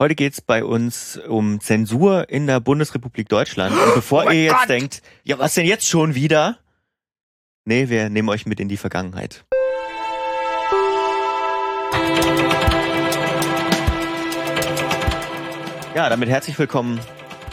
Heute geht's bei uns um Zensur in der Bundesrepublik Deutschland. Und bevor oh ihr jetzt Gott. denkt, ja, was denn jetzt schon wieder? Nee, wir nehmen euch mit in die Vergangenheit. Ja, damit herzlich willkommen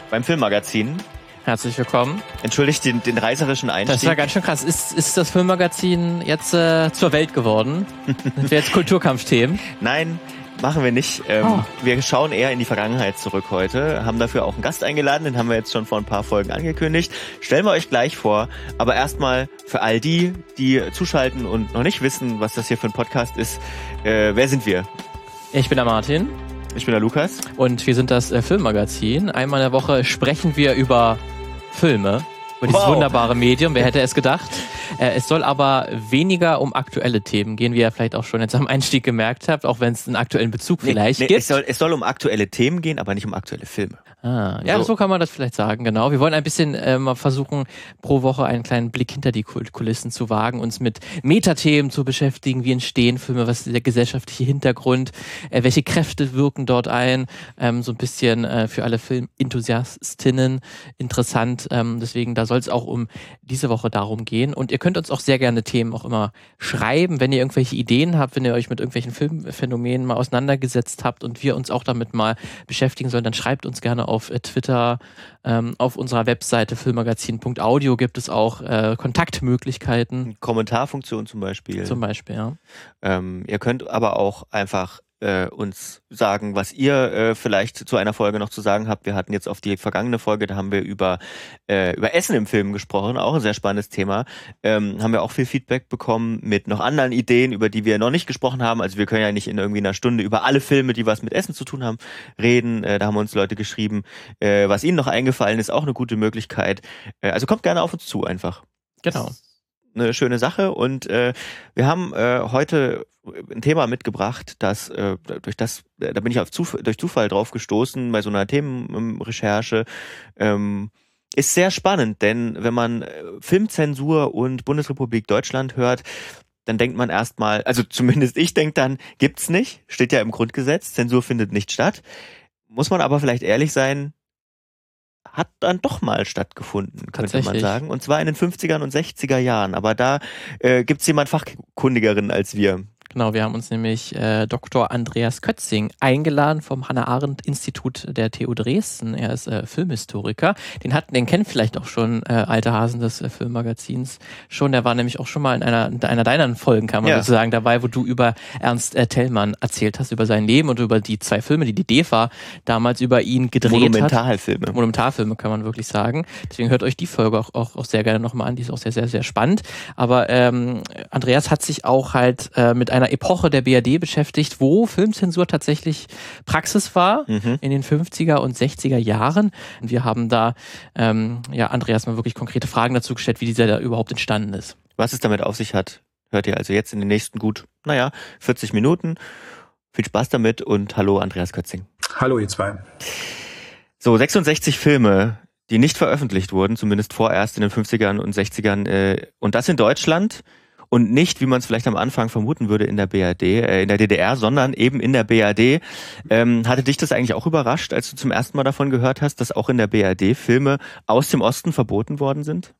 beim Filmmagazin. Herzlich willkommen. Entschuldigt den, den reißerischen Einstieg. Das ist ja ganz schön krass. Ist, ist das Filmmagazin jetzt äh, zur Welt geworden? Sind wir jetzt Kulturkampfthemen? Nein, Machen wir nicht. Ähm, oh. Wir schauen eher in die Vergangenheit zurück heute, haben dafür auch einen Gast eingeladen, den haben wir jetzt schon vor ein paar Folgen angekündigt. Stellen wir euch gleich vor, aber erstmal für all die, die zuschalten und noch nicht wissen, was das hier für ein Podcast ist, äh, wer sind wir? Ich bin der Martin. Ich bin der Lukas. Und wir sind das äh, Filmmagazin. Einmal in der Woche sprechen wir über Filme über dieses wow. wunderbare Medium. Wer hätte es gedacht? Äh, es soll aber weniger um aktuelle Themen gehen, wie ihr vielleicht auch schon jetzt am Einstieg gemerkt habt, auch wenn es einen aktuellen Bezug nee, vielleicht nee, gibt. Es soll, es soll um aktuelle Themen gehen, aber nicht um aktuelle Filme. Ah, ja, so. so kann man das vielleicht sagen, genau. Wir wollen ein bisschen äh, mal versuchen, pro Woche einen kleinen Blick hinter die Kulissen zu wagen, uns mit Metathemen zu beschäftigen. Wie entstehen Filme? Was ist der gesellschaftliche Hintergrund? Äh, welche Kräfte wirken dort ein? Ähm, so ein bisschen äh, für alle Filmenthusiastinnen interessant. Ähm, deswegen, da soll es auch um diese Woche darum gehen. Und ihr könnt uns auch sehr gerne Themen auch immer schreiben, wenn ihr irgendwelche Ideen habt, wenn ihr euch mit irgendwelchen Filmphänomenen mal auseinandergesetzt habt und wir uns auch damit mal beschäftigen sollen, dann schreibt uns gerne auf äh, Twitter, ähm, auf unserer Webseite filmmagazin.audio gibt es auch äh, Kontaktmöglichkeiten. Kommentarfunktion zum Beispiel. Zum Beispiel, ja. Ähm, ihr könnt aber auch einfach äh, uns sagen, was ihr äh, vielleicht zu einer Folge noch zu sagen habt. Wir hatten jetzt auf die vergangene Folge, da haben wir über, äh, über Essen im Film gesprochen, auch ein sehr spannendes Thema. Ähm, haben wir auch viel Feedback bekommen mit noch anderen Ideen, über die wir noch nicht gesprochen haben. Also wir können ja nicht in irgendwie einer Stunde über alle Filme, die was mit Essen zu tun haben, reden. Äh, da haben uns Leute geschrieben, äh, was ihnen noch eingefallen ist, auch eine gute Möglichkeit. Äh, also kommt gerne auf uns zu einfach. Genau eine schöne Sache und äh, wir haben äh, heute ein Thema mitgebracht, das äh, durch das da bin ich auf Zuf durch Zufall drauf gestoßen bei so einer Themenrecherche. Ähm, ist sehr spannend, denn wenn man äh, Filmzensur und Bundesrepublik Deutschland hört, dann denkt man erstmal, also zumindest ich denke dann, gibt's nicht, steht ja im Grundgesetz, Zensur findet nicht statt. Muss man aber vielleicht ehrlich sein, hat dann doch mal stattgefunden, könnte man sagen. Und zwar in den 50er und 60er Jahren. Aber da äh, gibt es jemand Fachkundigeren als wir. Genau, wir haben uns nämlich äh, Dr. Andreas Kötzing eingeladen vom Hannah-Arendt-Institut der TU Dresden. Er ist äh, Filmhistoriker. Den hatten, den kennt vielleicht auch schon äh, alte Hasen des äh, Filmmagazins schon. Der war nämlich auch schon mal in einer, in einer deiner Folgen, kann man ja. sozusagen, dabei, wo du über Ernst äh, Tellmann erzählt hast, über sein Leben und über die zwei Filme, die die DEFA damals über ihn gedreht Monumentalfilme. hat. Monumentalfilme. kann man wirklich sagen. Deswegen hört euch die Folge auch, auch, auch sehr gerne nochmal an. Die ist auch sehr, sehr, sehr spannend. Aber ähm, Andreas hat sich auch halt äh, mit einer einer Epoche der BRD beschäftigt, wo Filmzensur tatsächlich Praxis war mhm. in den 50er und 60er Jahren. Und wir haben da ähm, ja Andreas mal wirklich konkrete Fragen dazu gestellt, wie dieser da überhaupt entstanden ist. Was es damit auf sich hat, hört ihr also jetzt in den nächsten gut, naja, 40 Minuten. Viel Spaß damit und hallo Andreas Kötzing. Hallo ihr zwei. So, 66 Filme, die nicht veröffentlicht wurden, zumindest vorerst in den 50ern und 60ern. Äh, und das in Deutschland und nicht, wie man es vielleicht am Anfang vermuten würde, in der BRD, äh, in der DDR, sondern eben in der BRD. Ähm, hatte dich das eigentlich auch überrascht, als du zum ersten Mal davon gehört hast, dass auch in der BRD Filme aus dem Osten verboten worden sind?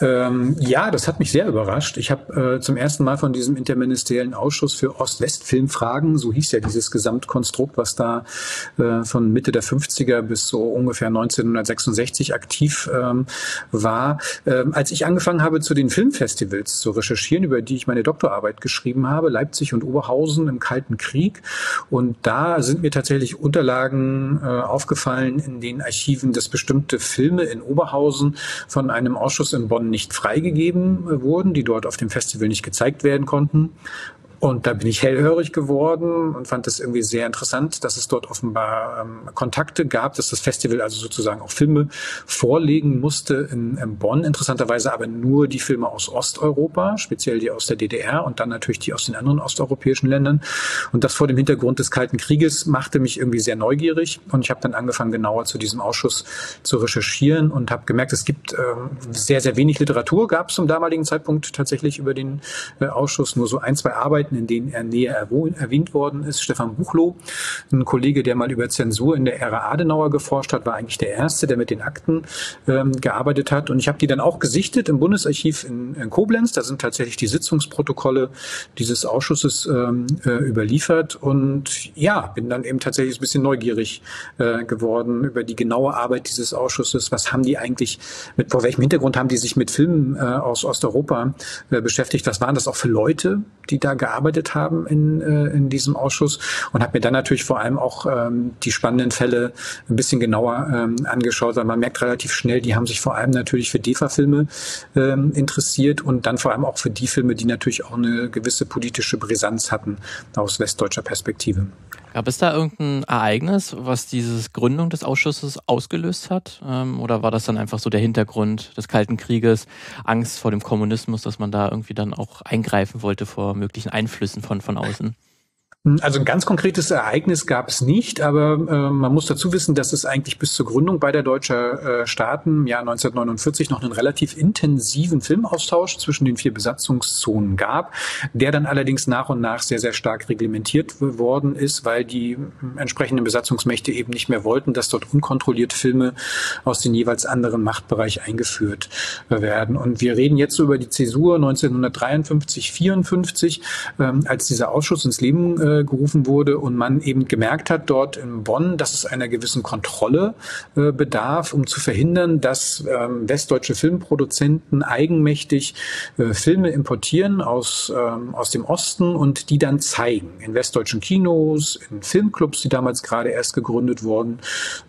Ähm, ja, das hat mich sehr überrascht. Ich habe äh, zum ersten Mal von diesem interministeriellen Ausschuss für Ost-West-Filmfragen, so hieß ja dieses Gesamtkonstrukt, was da äh, von Mitte der 50er bis so ungefähr 1966 aktiv ähm, war. Ähm, als ich angefangen habe, zu den Filmfestivals zu recherchieren, über die ich meine Doktorarbeit geschrieben habe, Leipzig und Oberhausen im Kalten Krieg, und da sind mir tatsächlich Unterlagen äh, aufgefallen in den Archiven, dass bestimmte Filme in Oberhausen von einem Ausschuss in Bonn nicht freigegeben wurden, die dort auf dem Festival nicht gezeigt werden konnten. Und da bin ich hellhörig geworden und fand das irgendwie sehr interessant, dass es dort offenbar ähm, Kontakte gab, dass das Festival also sozusagen auch Filme vorlegen musste in, in Bonn. Interessanterweise aber nur die Filme aus Osteuropa, speziell die aus der DDR und dann natürlich die aus den anderen osteuropäischen Ländern. Und das vor dem Hintergrund des Kalten Krieges machte mich irgendwie sehr neugierig. Und ich habe dann angefangen, genauer zu diesem Ausschuss zu recherchieren und habe gemerkt, es gibt ähm, sehr, sehr wenig Literatur, gab es zum damaligen Zeitpunkt tatsächlich über den äh, Ausschuss, nur so ein, zwei Arbeiten Arbeiten, in denen er näher erwähnt worden ist. Stefan Buchloh, ein Kollege, der mal über Zensur in der Ära Adenauer geforscht hat, war eigentlich der Erste, der mit den Akten ähm, gearbeitet hat. Und ich habe die dann auch gesichtet im Bundesarchiv in, in, Koblenz. Da sind tatsächlich die Sitzungsprotokolle dieses Ausschusses ähm, äh, überliefert. Und ja, bin dann eben tatsächlich ein bisschen neugierig äh, geworden über die genaue Arbeit dieses Ausschusses. Was haben die eigentlich mit, vor welchem Hintergrund haben die sich mit Filmen äh, aus Osteuropa äh, beschäftigt? Was waren das auch für Leute, die da gearbeitet haben in, äh, in diesem Ausschuss? Und habe mir dann natürlich vor allem auch ähm, die spannenden Fälle ein bisschen genauer ähm, angeschaut, weil man merkt relativ schnell, die haben sich vor allem natürlich für DEFA-Filme ähm, interessiert und dann vor allem auch für die Filme, die natürlich auch eine gewisse politische Brisanz hatten aus westdeutscher Perspektive. Gab es da irgendein Ereignis, was diese Gründung des Ausschusses ausgelöst hat? Ähm, oder war das dann einfach so der Hintergrund des Kalten Krieges, Angst vor dem Kommunismus, dass man da irgendwie dann auch eingreifen wollte vor möglichen Einflüssen von, von außen? Also ein ganz konkretes Ereignis gab es nicht, aber äh, man muss dazu wissen, dass es eigentlich bis zur Gründung beider deutscher äh, Staaten im Jahr 1949 noch einen relativ intensiven Filmaustausch zwischen den vier Besatzungszonen gab, der dann allerdings nach und nach sehr, sehr stark reglementiert worden ist, weil die äh, entsprechenden Besatzungsmächte eben nicht mehr wollten, dass dort unkontrolliert Filme aus den jeweils anderen Machtbereich eingeführt äh, werden. Und wir reden jetzt über die Zäsur 1953, 54, ähm, als dieser Ausschuss ins Leben äh, gerufen wurde und man eben gemerkt hat dort in Bonn, dass es einer gewissen Kontrolle äh, bedarf, um zu verhindern, dass ähm, westdeutsche Filmproduzenten eigenmächtig äh, Filme importieren aus, ähm, aus dem Osten und die dann zeigen in westdeutschen Kinos, in Filmclubs, die damals gerade erst gegründet worden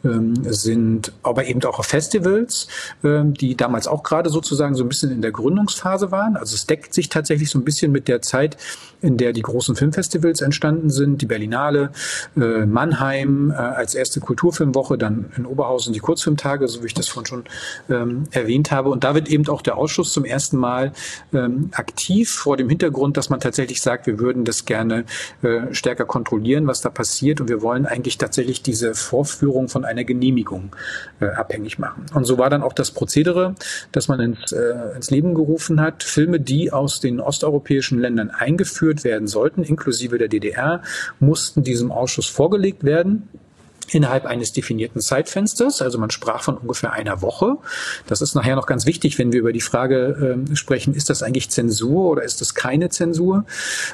ähm, sind, aber eben auch auf Festivals, die damals auch gerade sozusagen so ein bisschen in der Gründungsphase waren. Also es deckt sich tatsächlich so ein bisschen mit der Zeit, in der die großen Filmfestivals entstanden sind, die Berlinale, äh, Mannheim äh, als erste Kulturfilmwoche, dann in Oberhausen die Kurzfilmtage, so wie ich das vorhin schon ähm, erwähnt habe. Und da wird eben auch der Ausschuss zum ersten Mal ähm, aktiv vor dem Hintergrund, dass man tatsächlich sagt, wir würden das gerne äh, stärker kontrollieren, was da passiert. Und wir wollen eigentlich tatsächlich diese Vorführung von einer Genehmigung äh, abhängig machen. Und so war dann auch das Prozedere, dass man ins, äh, ins Leben gerufen hat, Filme, die aus den osteuropäischen Ländern eingeführt werden sollten, inklusive der DDR, mussten diesem Ausschuss vorgelegt werden innerhalb eines definierten Zeitfensters. Also man sprach von ungefähr einer Woche. Das ist nachher noch ganz wichtig, wenn wir über die Frage äh, sprechen, ist das eigentlich Zensur oder ist das keine Zensur?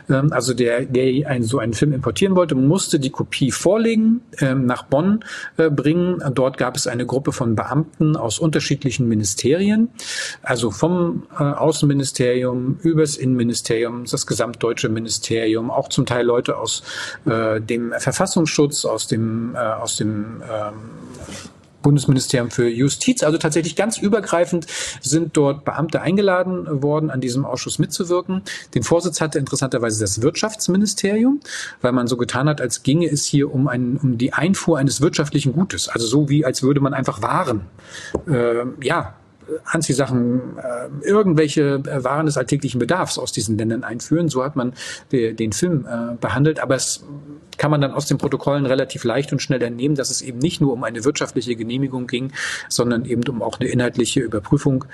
Ähm, also der, der einen, so einen Film importieren wollte, musste die Kopie vorlegen, ähm, nach Bonn äh, bringen. Dort gab es eine Gruppe von Beamten aus unterschiedlichen Ministerien, also vom äh, Außenministerium übers Innenministerium, das gesamtdeutsche Ministerium, auch zum Teil Leute aus äh, dem Verfassungsschutz, aus dem äh, aus dem ähm, Bundesministerium für Justiz. Also tatsächlich ganz übergreifend sind dort Beamte eingeladen worden, an diesem Ausschuss mitzuwirken. Den Vorsitz hatte interessanterweise das Wirtschaftsministerium, weil man so getan hat, als ginge es hier um, ein, um die Einfuhr eines wirtschaftlichen Gutes. Also so wie, als würde man einfach Waren, äh, ja, Anziehsachen, äh, irgendwelche äh, Waren des alltäglichen Bedarfs aus diesen Ländern einführen. So hat man de, den Film äh, behandelt. Aber es kann man dann aus den Protokollen relativ leicht und schnell entnehmen, dass es eben nicht nur um eine wirtschaftliche Genehmigung ging, sondern eben um auch eine inhaltliche Überprüfung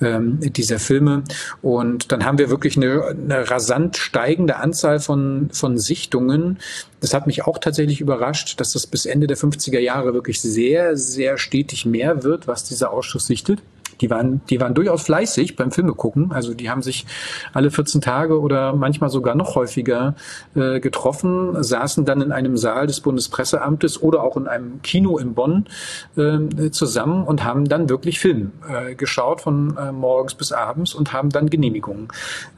ähm, dieser Filme. Und dann haben wir wirklich eine, eine rasant steigende Anzahl von, von Sichtungen. Das hat mich auch tatsächlich überrascht, dass das bis Ende der 50er Jahre wirklich sehr, sehr stetig mehr wird, was dieser Ausschuss sichtet die waren, die waren durchaus fleißig beim Filme gucken. Also die haben sich alle 14 Tage oder manchmal sogar noch häufiger äh, getroffen, saßen dann in einem Saal des Bundespresseamtes oder auch in einem Kino in Bonn äh, zusammen und haben dann wirklich Film äh, geschaut von äh, morgens bis abends und haben dann Genehmigungen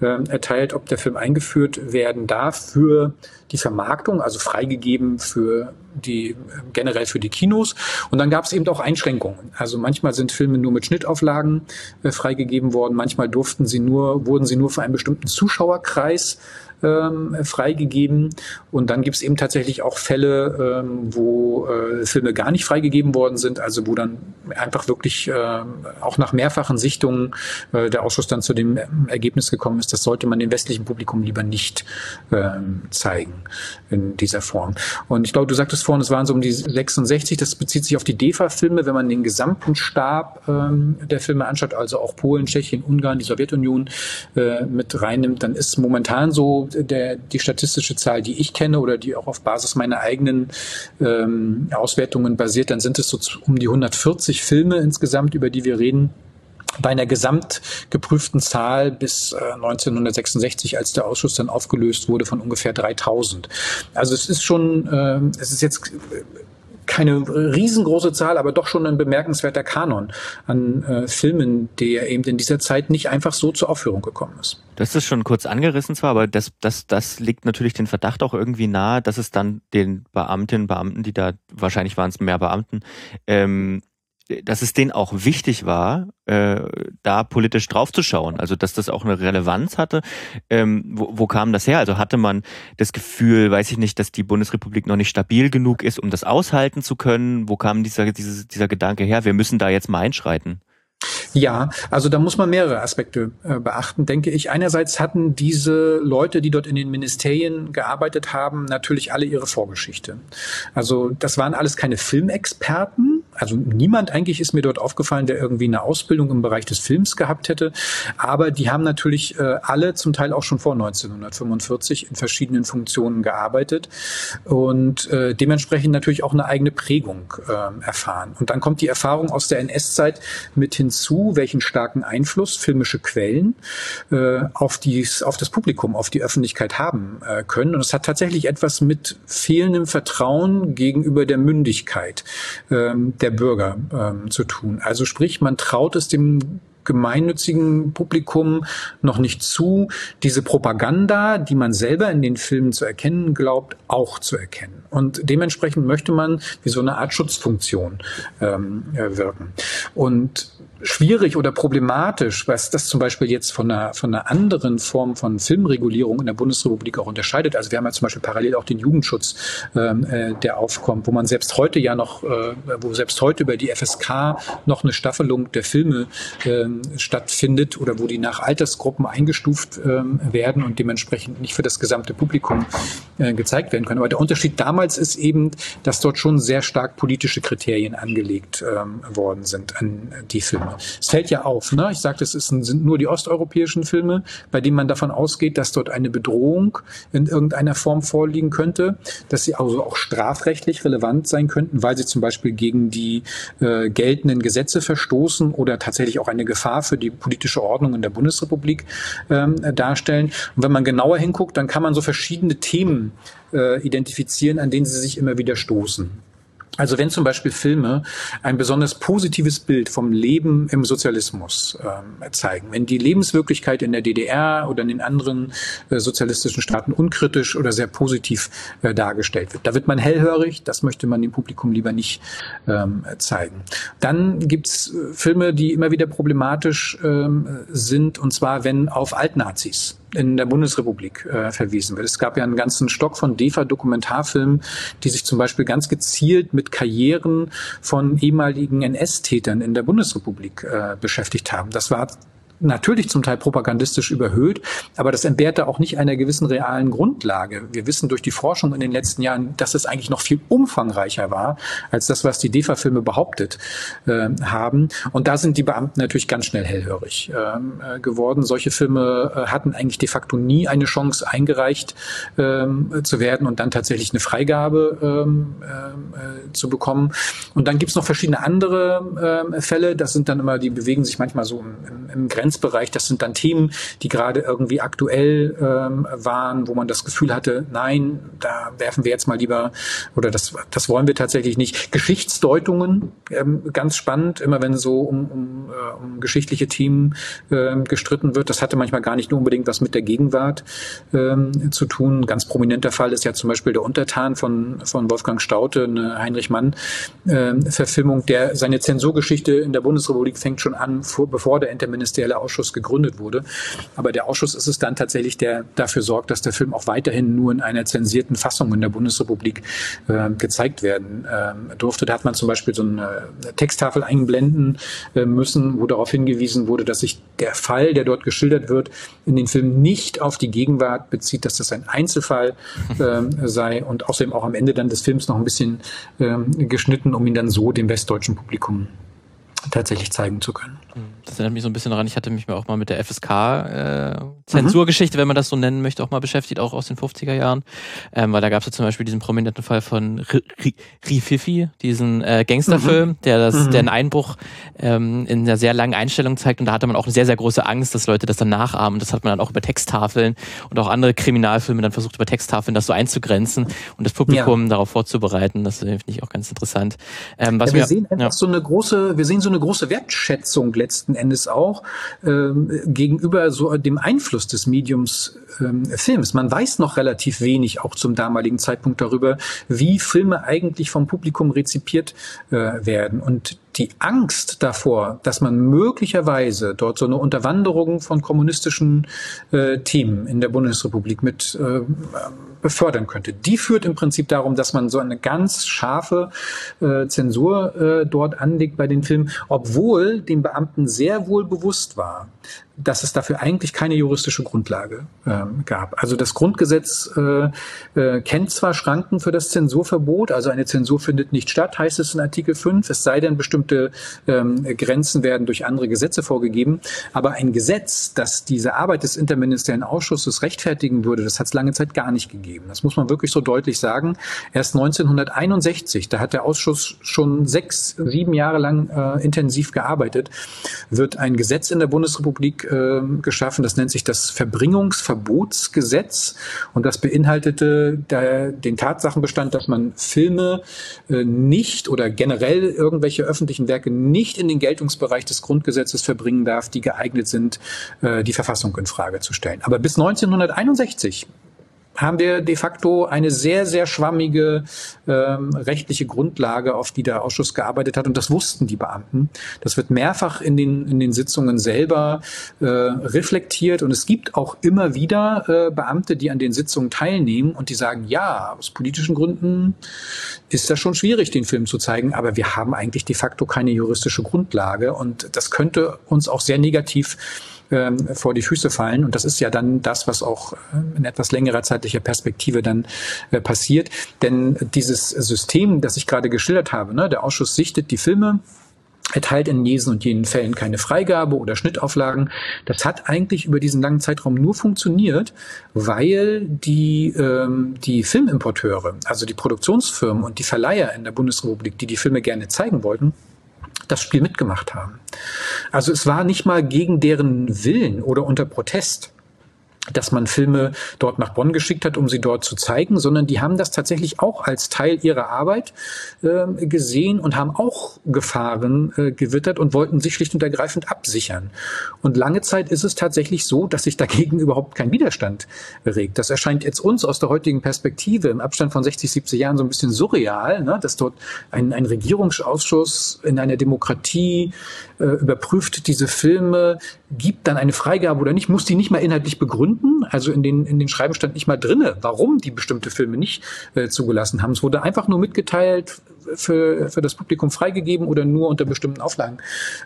äh, erteilt, ob der Film eingeführt werden darf für die Vermarktung, also freigegeben für die generell für die Kinos. Und dann gab es eben auch Einschränkungen. Also manchmal sind Filme nur mit Schnittauflagen äh, freigegeben worden, manchmal durften sie nur, wurden sie nur für einen bestimmten Zuschauerkreis ähm, freigegeben. Und dann gibt es eben tatsächlich auch Fälle, ähm, wo äh, Filme gar nicht freigegeben worden sind, also wo dann einfach wirklich äh, auch nach mehrfachen Sichtungen äh, der Ausschuss dann zu dem Ergebnis gekommen ist, das sollte man dem westlichen Publikum lieber nicht ähm, zeigen in dieser Form. Und ich glaube, du sagtest vorhin, es waren so um die 66, das bezieht sich auf die DEFA-Filme, wenn man den gesamten Stab ähm, der Filme anschaut, also auch Polen, Tschechien, Ungarn, die Sowjetunion äh, mit reinnimmt, dann ist momentan so der, die statistische Zahl, die ich kenne oder die auch auf Basis meiner eigenen ähm, Auswertungen basiert, dann sind es so um die 140 Filme insgesamt, über die wir reden bei einer gesamt Zahl bis äh, 1966, als der Ausschuss dann aufgelöst wurde, von ungefähr 3000. Also es ist schon, äh, es ist jetzt keine riesengroße Zahl, aber doch schon ein bemerkenswerter Kanon an äh, Filmen, der eben in dieser Zeit nicht einfach so zur Aufführung gekommen ist. Das ist schon kurz angerissen zwar, aber das, das, das legt natürlich den Verdacht auch irgendwie nahe, dass es dann den Beamtinnen, Beamten, die da, wahrscheinlich waren es mehr Beamten, ähm, dass es denen auch wichtig war, äh, da politisch draufzuschauen. Also dass das auch eine Relevanz hatte. Ähm, wo, wo kam das her? Also hatte man das Gefühl, weiß ich nicht, dass die Bundesrepublik noch nicht stabil genug ist, um das aushalten zu können? Wo kam dieser, dieser, dieser Gedanke her? Wir müssen da jetzt mal einschreiten. Ja, also da muss man mehrere Aspekte äh, beachten, denke ich. Einerseits hatten diese Leute, die dort in den Ministerien gearbeitet haben, natürlich alle ihre Vorgeschichte. Also das waren alles keine Filmexperten, also niemand eigentlich ist mir dort aufgefallen, der irgendwie eine Ausbildung im Bereich des Films gehabt hätte. Aber die haben natürlich äh, alle zum Teil auch schon vor 1945 in verschiedenen Funktionen gearbeitet und äh, dementsprechend natürlich auch eine eigene Prägung äh, erfahren. Und dann kommt die Erfahrung aus der NS-Zeit mit hinzu, welchen starken Einfluss filmische Quellen äh, auf, dies, auf das Publikum, auf die Öffentlichkeit haben äh, können. Und es hat tatsächlich etwas mit fehlendem Vertrauen gegenüber der Mündigkeit ähm, der Bürger ähm, zu tun. Also sprich, man traut es dem gemeinnützigen Publikum noch nicht zu, diese Propaganda, die man selber in den Filmen zu erkennen glaubt, auch zu erkennen. Und dementsprechend möchte man wie so eine Art Schutzfunktion ähm, wirken. Und schwierig oder problematisch, was das zum Beispiel jetzt von einer, von einer anderen Form von Filmregulierung in der Bundesrepublik auch unterscheidet. Also wir haben ja zum Beispiel parallel auch den Jugendschutz, ähm, äh, der aufkommt, wo man selbst heute ja noch, äh, wo selbst heute über die FSK noch eine Staffelung der Filme äh, stattfindet oder wo die nach Altersgruppen eingestuft äh, werden und dementsprechend nicht für das gesamte Publikum äh, gezeigt werden können. Aber der Unterschied damals ist eben, dass dort schon sehr stark politische Kriterien angelegt ähm, worden sind an die Filme. Es fällt ja auf, ne? ich sagte, es sind nur die osteuropäischen Filme, bei denen man davon ausgeht, dass dort eine Bedrohung in irgendeiner Form vorliegen könnte, dass sie also auch strafrechtlich relevant sein könnten, weil sie zum Beispiel gegen die äh, geltenden Gesetze verstoßen oder tatsächlich auch eine Gefahr für die politische Ordnung in der Bundesrepublik ähm, darstellen. Und wenn man genauer hinguckt, dann kann man so verschiedene Themen äh, identifizieren, an denen sie sich immer wieder stoßen. Also wenn zum Beispiel Filme ein besonders positives Bild vom Leben im Sozialismus äh, zeigen, wenn die Lebenswirklichkeit in der DDR oder in den anderen äh, sozialistischen Staaten unkritisch oder sehr positiv äh, dargestellt wird, da wird man hellhörig, das möchte man dem Publikum lieber nicht ähm, zeigen. Dann gibt's äh, Filme, die immer wieder problematisch ähm, sind, und zwar wenn auf Altnazis in der Bundesrepublik äh, verwiesen wird. Es gab ja einen ganzen Stock von DEFA-Dokumentarfilmen, die sich zum Beispiel ganz gezielt mit Karrieren von ehemaligen NS-Tätern in der Bundesrepublik äh, beschäftigt haben. Das war natürlich zum Teil propagandistisch überhöht, aber das entbehrte auch nicht einer gewissen realen Grundlage. Wir wissen durch die Forschung in den letzten Jahren, dass es eigentlich noch viel umfangreicher war als das, was die DEFA-Filme behauptet äh, haben. Und da sind die Beamten natürlich ganz schnell hellhörig ähm, äh, geworden. Solche Filme äh, hatten eigentlich de facto nie eine Chance, eingereicht ähm, zu werden und dann tatsächlich eine Freigabe ähm, äh, zu bekommen. Und dann gibt's noch verschiedene andere Fälle. Das sind dann immer, die bewegen sich manchmal so im, im Grenz Grenzbereich. Das sind dann Themen, die gerade irgendwie aktuell ähm, waren, wo man das Gefühl hatte, nein, da werfen wir jetzt mal lieber oder das, das wollen wir tatsächlich nicht. Geschichtsdeutungen, ähm, ganz spannend, immer wenn so um, um, äh, um geschichtliche Themen ähm, gestritten wird. Das hatte manchmal gar nicht nur unbedingt was mit der Gegenwart ähm, zu tun. Ein ganz prominenter Fall ist ja zum Beispiel der Untertan von, von Wolfgang Staute, eine Heinrich Mann äh, Verfilmung, der seine Zensurgeschichte in der Bundesrepublik fängt schon an, vor, bevor der interministerielle Ausschuss gegründet wurde. Aber der Ausschuss ist es dann tatsächlich, der dafür sorgt, dass der Film auch weiterhin nur in einer zensierten Fassung in der Bundesrepublik äh, gezeigt werden äh, durfte. Da hat man zum Beispiel so eine Texttafel einblenden äh, müssen, wo darauf hingewiesen wurde, dass sich der Fall, der dort geschildert wird, in den Film nicht auf die Gegenwart bezieht, dass das ein Einzelfall äh, sei und außerdem auch am Ende dann des Films noch ein bisschen äh, geschnitten, um ihn dann so dem westdeutschen Publikum tatsächlich zeigen zu können. Das erinnert mich so ein bisschen daran, ich hatte mich auch mal mit der FSK-Zensurgeschichte, äh, wenn man das so nennen möchte, auch mal beschäftigt, auch aus den 50er Jahren. Ähm, weil da gab es ja zum Beispiel diesen prominenten Fall von Rififi, diesen äh, Gangsterfilm, mhm. der das, mhm. der einen Einbruch ähm, in einer sehr langen Einstellung zeigt und da hatte man auch eine sehr, sehr große Angst, dass Leute das dann nachahmen. Das hat man dann auch über Texttafeln und auch andere Kriminalfilme dann versucht, über Texttafeln das so einzugrenzen und das Publikum ja. darauf vorzubereiten. Das finde ich auch ganz interessant. Ähm, was ja, wir, wir sehen einfach ja. so eine große, wir sehen so eine große Wertschätzung letzten Endes auch ähm, gegenüber so dem Einfluss des Mediums ähm, Films. Man weiß noch relativ wenig auch zum damaligen Zeitpunkt darüber, wie Filme eigentlich vom Publikum rezipiert äh, werden. Und die Angst davor, dass man möglicherweise dort so eine Unterwanderung von kommunistischen äh, Themen in der Bundesrepublik mit äh, befördern könnte, die führt im Prinzip darum, dass man so eine ganz scharfe äh, Zensur äh, dort anlegt bei den Filmen, obwohl den Beamten sehr wohl bewusst war, dass es dafür eigentlich keine juristische Grundlage ähm, gab. Also das Grundgesetz äh, äh, kennt zwar Schranken für das Zensurverbot, also eine Zensur findet nicht statt, heißt es in Artikel 5, es sei denn, bestimmte ähm, Grenzen werden durch andere Gesetze vorgegeben, aber ein Gesetz, das diese Arbeit des interministeriellen Ausschusses rechtfertigen würde, das hat es lange Zeit gar nicht gegeben. Das muss man wirklich so deutlich sagen. Erst 1961, da hat der Ausschuss schon sechs, sieben Jahre lang äh, intensiv gearbeitet, wird ein Gesetz in der Bundesrepublik äh, geschaffen. Das nennt sich das Verbringungsverbotsgesetz und das beinhaltete der, den Tatsachenbestand, dass man Filme äh, nicht oder generell irgendwelche öffentlichen Werke nicht in den Geltungsbereich des Grundgesetzes verbringen darf, die geeignet sind, äh, die Verfassung in Frage zu stellen. Aber bis 1961 haben wir de facto eine sehr, sehr schwammige ähm, rechtliche Grundlage, auf die der Ausschuss gearbeitet hat. Und das wussten die Beamten. Das wird mehrfach in den, in den Sitzungen selber äh, reflektiert. Und es gibt auch immer wieder äh, Beamte, die an den Sitzungen teilnehmen und die sagen, ja, aus politischen Gründen ist das schon schwierig, den Film zu zeigen. Aber wir haben eigentlich de facto keine juristische Grundlage. Und das könnte uns auch sehr negativ ähm, vor die Füße fallen. Und das ist ja dann das, was auch äh, in etwas längerer zeitlicher Perspektive dann äh, passiert. Denn dieses System, das ich gerade geschildert habe, ne, der Ausschuss sichtet die Filme, erteilt in diesen und jenen Fällen keine Freigabe oder Schnittauflagen. Das hat eigentlich über diesen langen Zeitraum nur funktioniert, weil die, ähm, die Filmimporteure, also die Produktionsfirmen und die Verleiher in der Bundesrepublik, die die Filme gerne zeigen wollten, das Spiel mitgemacht haben. Also es war nicht mal gegen deren Willen oder unter Protest dass man Filme dort nach Bonn geschickt hat, um sie dort zu zeigen, sondern die haben das tatsächlich auch als Teil ihrer Arbeit äh, gesehen und haben auch Gefahren äh, gewittert und wollten sich schlicht und ergreifend absichern. Und lange Zeit ist es tatsächlich so, dass sich dagegen überhaupt kein Widerstand regt. Das erscheint jetzt uns aus der heutigen Perspektive im Abstand von 60, 70 Jahren so ein bisschen surreal, ne? dass dort ein, ein Regierungsausschuss in einer Demokratie äh, überprüft diese Filme, gibt dann eine Freigabe oder nicht, muss die nicht mal inhaltlich begründen. Also in den, in den Schreiben stand nicht mal drinne, warum die bestimmte Filme nicht äh, zugelassen haben. Es wurde einfach nur mitgeteilt, für, für das Publikum freigegeben oder nur unter bestimmten Auflagen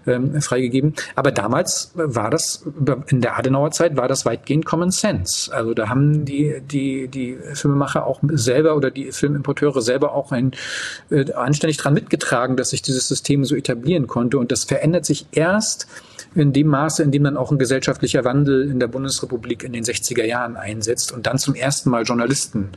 ähm, freigegeben. Aber damals war das, in der Adenauer Zeit war das weitgehend Common Sense. Also da haben die, die, die Filmemacher auch selber oder die Filmimporteure selber auch ein, äh, anständig dran mitgetragen, dass sich dieses System so etablieren konnte. Und das verändert sich erst in dem Maße, in dem dann auch ein gesellschaftlicher Wandel in der Bundesrepublik in den 60er Jahren einsetzt und dann zum ersten Mal Journalisten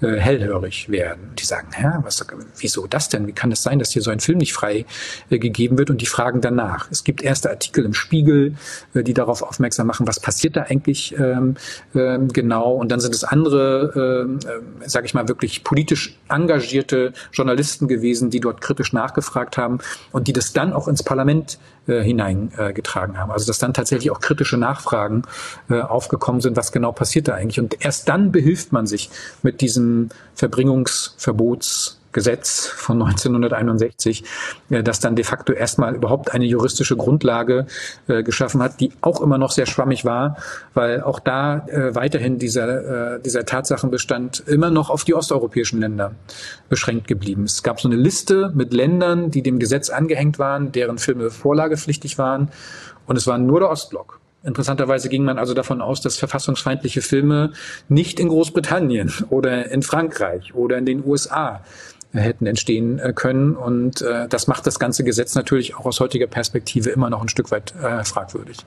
äh, hellhörig werden. Die sagen, Hä, was, wieso das denn? Wie kann es das sein, dass hier so ein Film nicht frei äh, gegeben wird? Und die fragen danach. Es gibt erste Artikel im Spiegel, äh, die darauf aufmerksam machen, was passiert da eigentlich ähm, ähm, genau. Und dann sind es andere, ähm, äh, sage ich mal, wirklich politisch engagierte Journalisten gewesen, die dort kritisch nachgefragt haben und die das dann auch ins Parlament äh, hineingetragen haben. Also dass dann tatsächlich auch kritische Nachfragen äh, aufgekommen sind, was genau passiert da eigentlich. Und erst dann behilft man sich mit diesem Verbringungsverbots Gesetz von 1961, äh, das dann de facto erstmal überhaupt eine juristische Grundlage äh, geschaffen hat, die auch immer noch sehr schwammig war, weil auch da äh, weiterhin dieser, dieser Tatsachenbestand immer noch auf die osteuropäischen Länder beschränkt geblieben ist. Es gab so eine Liste mit Ländern, die dem Gesetz angehängt waren, deren Filme vorlagepflichtig waren und es war nur der Ostblock. Interessanterweise ging man also davon aus, dass verfassungsfeindliche Filme nicht in Großbritannien oder in Frankreich oder in den USA hätten entstehen äh, können. Und äh, das macht das ganze Gesetz natürlich auch aus heutiger Perspektive immer noch ein Stück weit äh, fragwürdig.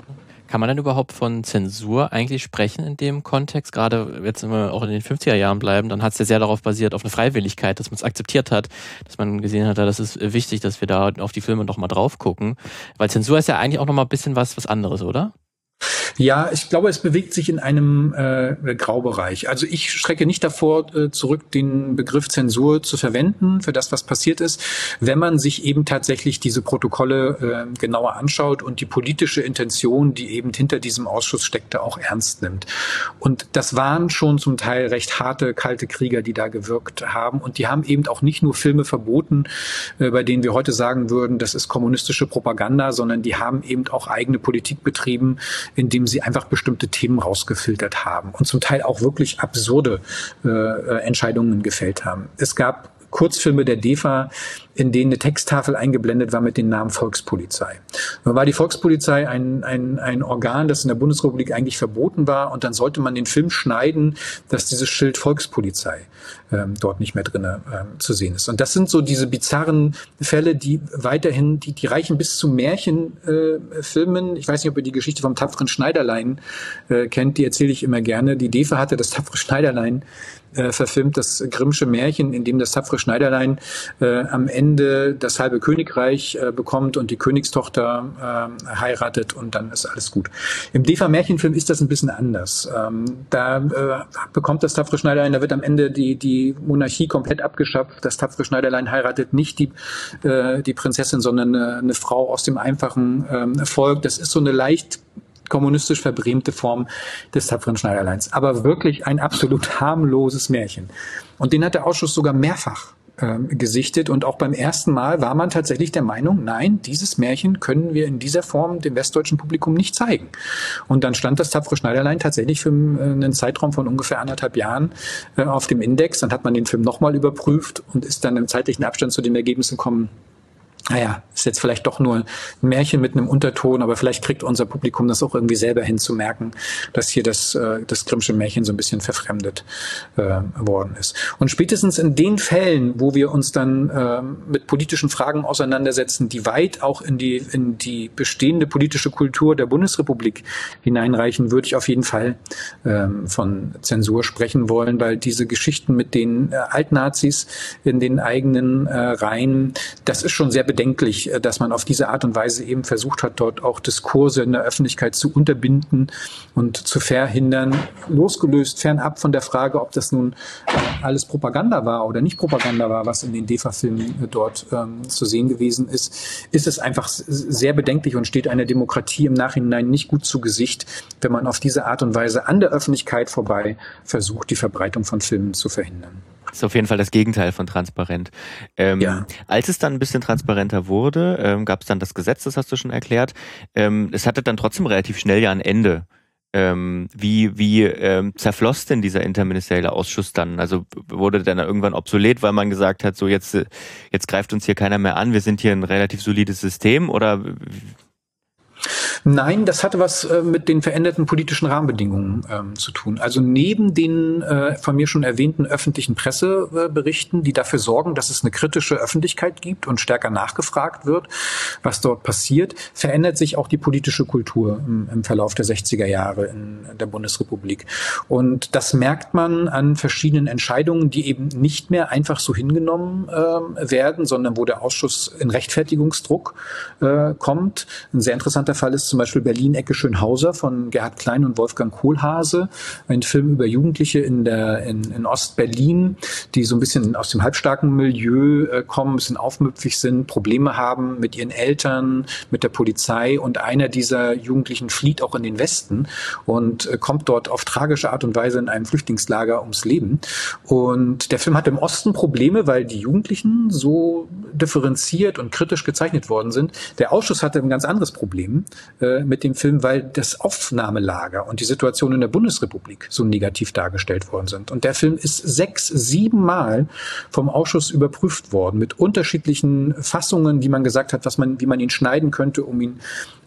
Kann man denn überhaupt von Zensur eigentlich sprechen in dem Kontext? Gerade jetzt, wenn wir auch in den 50er Jahren bleiben, dann hat es ja sehr darauf basiert, auf eine Freiwilligkeit, dass man es akzeptiert hat, dass man gesehen hat, das ist wichtig, dass wir da auf die Filme nochmal drauf gucken. Weil Zensur ist ja eigentlich auch nochmal ein bisschen was, was anderes, oder? Ja, ich glaube, es bewegt sich in einem äh, Graubereich. Also ich schrecke nicht davor äh, zurück, den Begriff Zensur zu verwenden für das, was passiert ist, wenn man sich eben tatsächlich diese Protokolle äh, genauer anschaut und die politische Intention, die eben hinter diesem Ausschuss steckte, auch ernst nimmt. Und das waren schon zum Teil recht harte, kalte Krieger, die da gewirkt haben. Und die haben eben auch nicht nur Filme verboten, äh, bei denen wir heute sagen würden, das ist kommunistische Propaganda, sondern die haben eben auch eigene Politik betrieben, indem sie einfach bestimmte Themen rausgefiltert haben und zum Teil auch wirklich absurde äh, äh Entscheidungen gefällt haben. Es gab Kurzfilme der DEFA, in denen eine Texttafel eingeblendet war mit dem Namen Volkspolizei. Nun war die Volkspolizei ein, ein, ein Organ, das in der Bundesrepublik eigentlich verboten war und dann sollte man den Film schneiden, dass dieses Schild Volkspolizei ähm, dort nicht mehr drin ähm, zu sehen ist. Und das sind so diese bizarren Fälle, die weiterhin, die, die reichen bis zu Märchenfilmen. Äh, ich weiß nicht, ob ihr die Geschichte vom tapferen Schneiderlein äh, kennt, die erzähle ich immer gerne. Die DEFA hatte das tapfere Schneiderlein äh, verfilmt, das Grimmsche Märchen, in dem das tapfere Schneiderlein äh, am Ende das halbe Königreich äh, bekommt und die Königstochter äh, heiratet und dann ist alles gut. Im DEFA-Märchenfilm ist das ein bisschen anders. Ähm, da äh, bekommt das tapfere Schneiderlein, da wird am Ende die, die Monarchie komplett abgeschafft. Das tapfere Schneiderlein heiratet nicht die, äh, die Prinzessin, sondern eine, eine Frau aus dem einfachen ähm, Volk. Das ist so eine leicht kommunistisch verbrämte Form des tapferen Schneiderleins. Aber wirklich ein absolut harmloses Märchen. Und den hat der Ausschuss sogar mehrfach ähm, gesichtet und auch beim ersten Mal war man tatsächlich der Meinung, nein, dieses Märchen können wir in dieser Form dem westdeutschen Publikum nicht zeigen. Und dann stand das tapfere Schneiderlein tatsächlich für äh, einen Zeitraum von ungefähr anderthalb Jahren äh, auf dem Index. Dann hat man den Film nochmal überprüft und ist dann im zeitlichen Abstand zu dem Ergebnis gekommen, naja, ist jetzt vielleicht doch nur ein Märchen mit einem Unterton, aber vielleicht kriegt unser Publikum das auch irgendwie selber hinzumerken, dass hier das, äh, das Grimmsche Märchen so ein bisschen verfremdet äh, worden ist. Und spätestens in den Fällen, wo wir uns dann äh, mit politischen Fragen auseinandersetzen, die weit auch in die, in die bestehende politische Kultur der Bundesrepublik hineinreichen, würde ich auf jeden Fall ähm, von Zensur sprechen wollen, weil diese Geschichten mit den äh, Altnazis in den eigenen äh, Reihen, das ist schon sehr bedenklich, äh, dass man auf diese Art und Weise eben versucht hat, dort auch Diskurse in der Öffentlichkeit zu unterbinden und zu verhindern, losgelöst fernab von der Frage, ob das nun äh, alles Propaganda war oder nicht Propaganda war, was in den DEFA-Filmen dort ähm, zu sehen gewesen ist, ist es einfach sehr bedenklich und steht einer Demokratie im Nachhinein nicht gut zu Gesicht, wenn man auf diese Art und Weise an der Öffentlichkeit vorbei versucht, die Verbreitung von Filmen zu verhindern. Das ist auf jeden Fall das Gegenteil von transparent. Ähm, ja. Als es dann ein bisschen transparenter wurde, ähm, gab es dann das Gesetz, das hast du schon erklärt. Ähm, es hatte dann trotzdem relativ schnell ja ein Ende. Ähm, wie wie ähm, zerfloss denn dieser interministerielle Ausschuss dann? Also wurde dann irgendwann obsolet, weil man gesagt hat, so jetzt jetzt greift uns hier keiner mehr an, wir sind hier ein relativ solides System oder Nein, das hatte was äh, mit den veränderten politischen Rahmenbedingungen ähm, zu tun. Also neben den äh, von mir schon erwähnten öffentlichen Presseberichten, die dafür sorgen, dass es eine kritische Öffentlichkeit gibt und stärker nachgefragt wird, was dort passiert, verändert sich auch die politische Kultur im, im Verlauf der 60er Jahre in der Bundesrepublik. Und das merkt man an verschiedenen Entscheidungen, die eben nicht mehr einfach so hingenommen äh, werden, sondern wo der Ausschuss in Rechtfertigungsdruck äh, kommt. Ein sehr interessanter Fall ist zum Beispiel Berlin-Ecke Schönhauser von Gerhard Klein und Wolfgang Kohlhase, ein Film über Jugendliche in der in, in Ostberlin, die so ein bisschen aus dem halbstarken Milieu äh, kommen, ein bisschen aufmüpfig sind, Probleme haben mit ihren Eltern, mit der Polizei und einer dieser Jugendlichen flieht auch in den Westen und äh, kommt dort auf tragische Art und Weise in einem Flüchtlingslager ums Leben. Und der Film hat im Osten Probleme, weil die Jugendlichen so differenziert und kritisch gezeichnet worden sind. Der Ausschuss hatte ein ganz anderes Problem äh, mit dem Film, weil das Aufnahmelager und die Situation in der Bundesrepublik so negativ dargestellt worden sind. Und der Film ist sechs, sieben Mal vom Ausschuss überprüft worden mit unterschiedlichen Fassungen, die man gesagt hat, was man, wie man ihn schneiden könnte, um ihn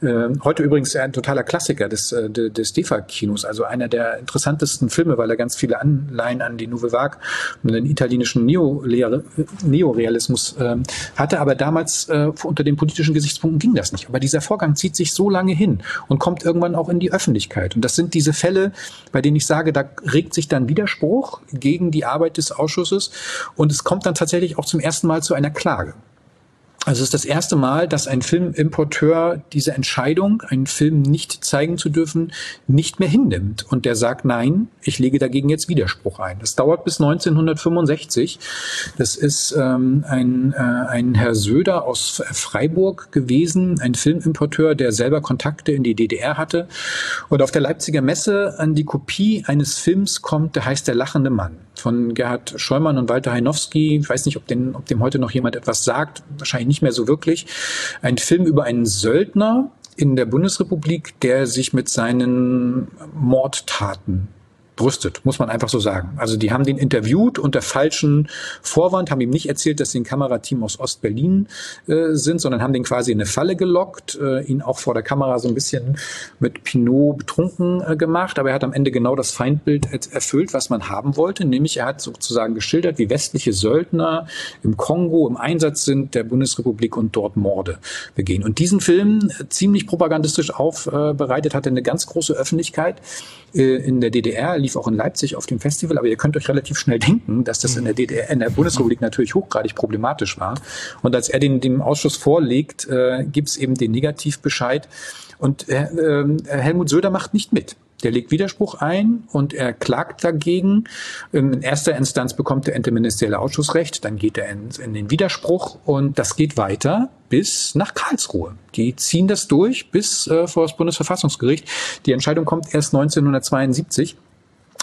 äh, heute übrigens ein totaler Klassiker des, äh, des DEFA-Kinos, also einer der interessantesten Filme, weil er ganz viele Anleihen an die Nouvelle Vague und den italienischen Neorealismus äh, hatte. Aber damals äh, unter den politischen Gesichtspunkten ging das nicht. Aber dieser Vorgang zieht sich so lange hin und kommt irgendwann auch in die Öffentlichkeit. Und das sind diese Fälle, bei denen ich sage, da regt sich dann Widerspruch gegen die Arbeit des Ausschusses und es kommt dann tatsächlich auch zum ersten Mal zu einer Klage. Also es ist das erste Mal, dass ein Filmimporteur diese Entscheidung, einen Film nicht zeigen zu dürfen, nicht mehr hinnimmt. Und der sagt, nein, ich lege dagegen jetzt Widerspruch ein. Das dauert bis 1965. Das ist ähm, ein, äh, ein Herr Söder aus Freiburg gewesen, ein Filmimporteur, der selber Kontakte in die DDR hatte. Und auf der Leipziger Messe an die Kopie eines Films kommt, der heißt Der lachende Mann von Gerhard Scheumann und Walter Heinowski. Ich weiß nicht, ob, den, ob dem heute noch jemand etwas sagt. Wahrscheinlich nicht mehr so wirklich. Ein Film über einen Söldner in der Bundesrepublik, der sich mit seinen Mordtaten brüstet, muss man einfach so sagen. Also die haben den interviewt unter falschen Vorwand, haben ihm nicht erzählt, dass sie ein Kamerateam aus Ostberlin äh, sind, sondern haben den quasi in eine Falle gelockt, äh, ihn auch vor der Kamera so ein bisschen mit Pinot betrunken äh, gemacht, aber er hat am Ende genau das Feindbild erfüllt, was man haben wollte, nämlich er hat sozusagen geschildert, wie westliche Söldner im Kongo im Einsatz sind der Bundesrepublik und dort Morde begehen. Und diesen Film äh, ziemlich propagandistisch aufbereitet hatte eine ganz große Öffentlichkeit in der DDR, lief auch in Leipzig auf dem Festival, aber ihr könnt euch relativ schnell denken, dass das in der DDR, in der Bundesrepublik natürlich hochgradig problematisch war. Und als er den dem Ausschuss vorlegt, äh, gibt es eben den Negativbescheid. Und äh, äh, Helmut Söder macht nicht mit. Der legt Widerspruch ein und er klagt dagegen. In erster Instanz bekommt der interministerielle Ausschuss Recht, dann geht er in, in, den Widerspruch und das geht weiter bis nach Karlsruhe. Die ziehen das durch bis äh, vor das Bundesverfassungsgericht. Die Entscheidung kommt erst 1972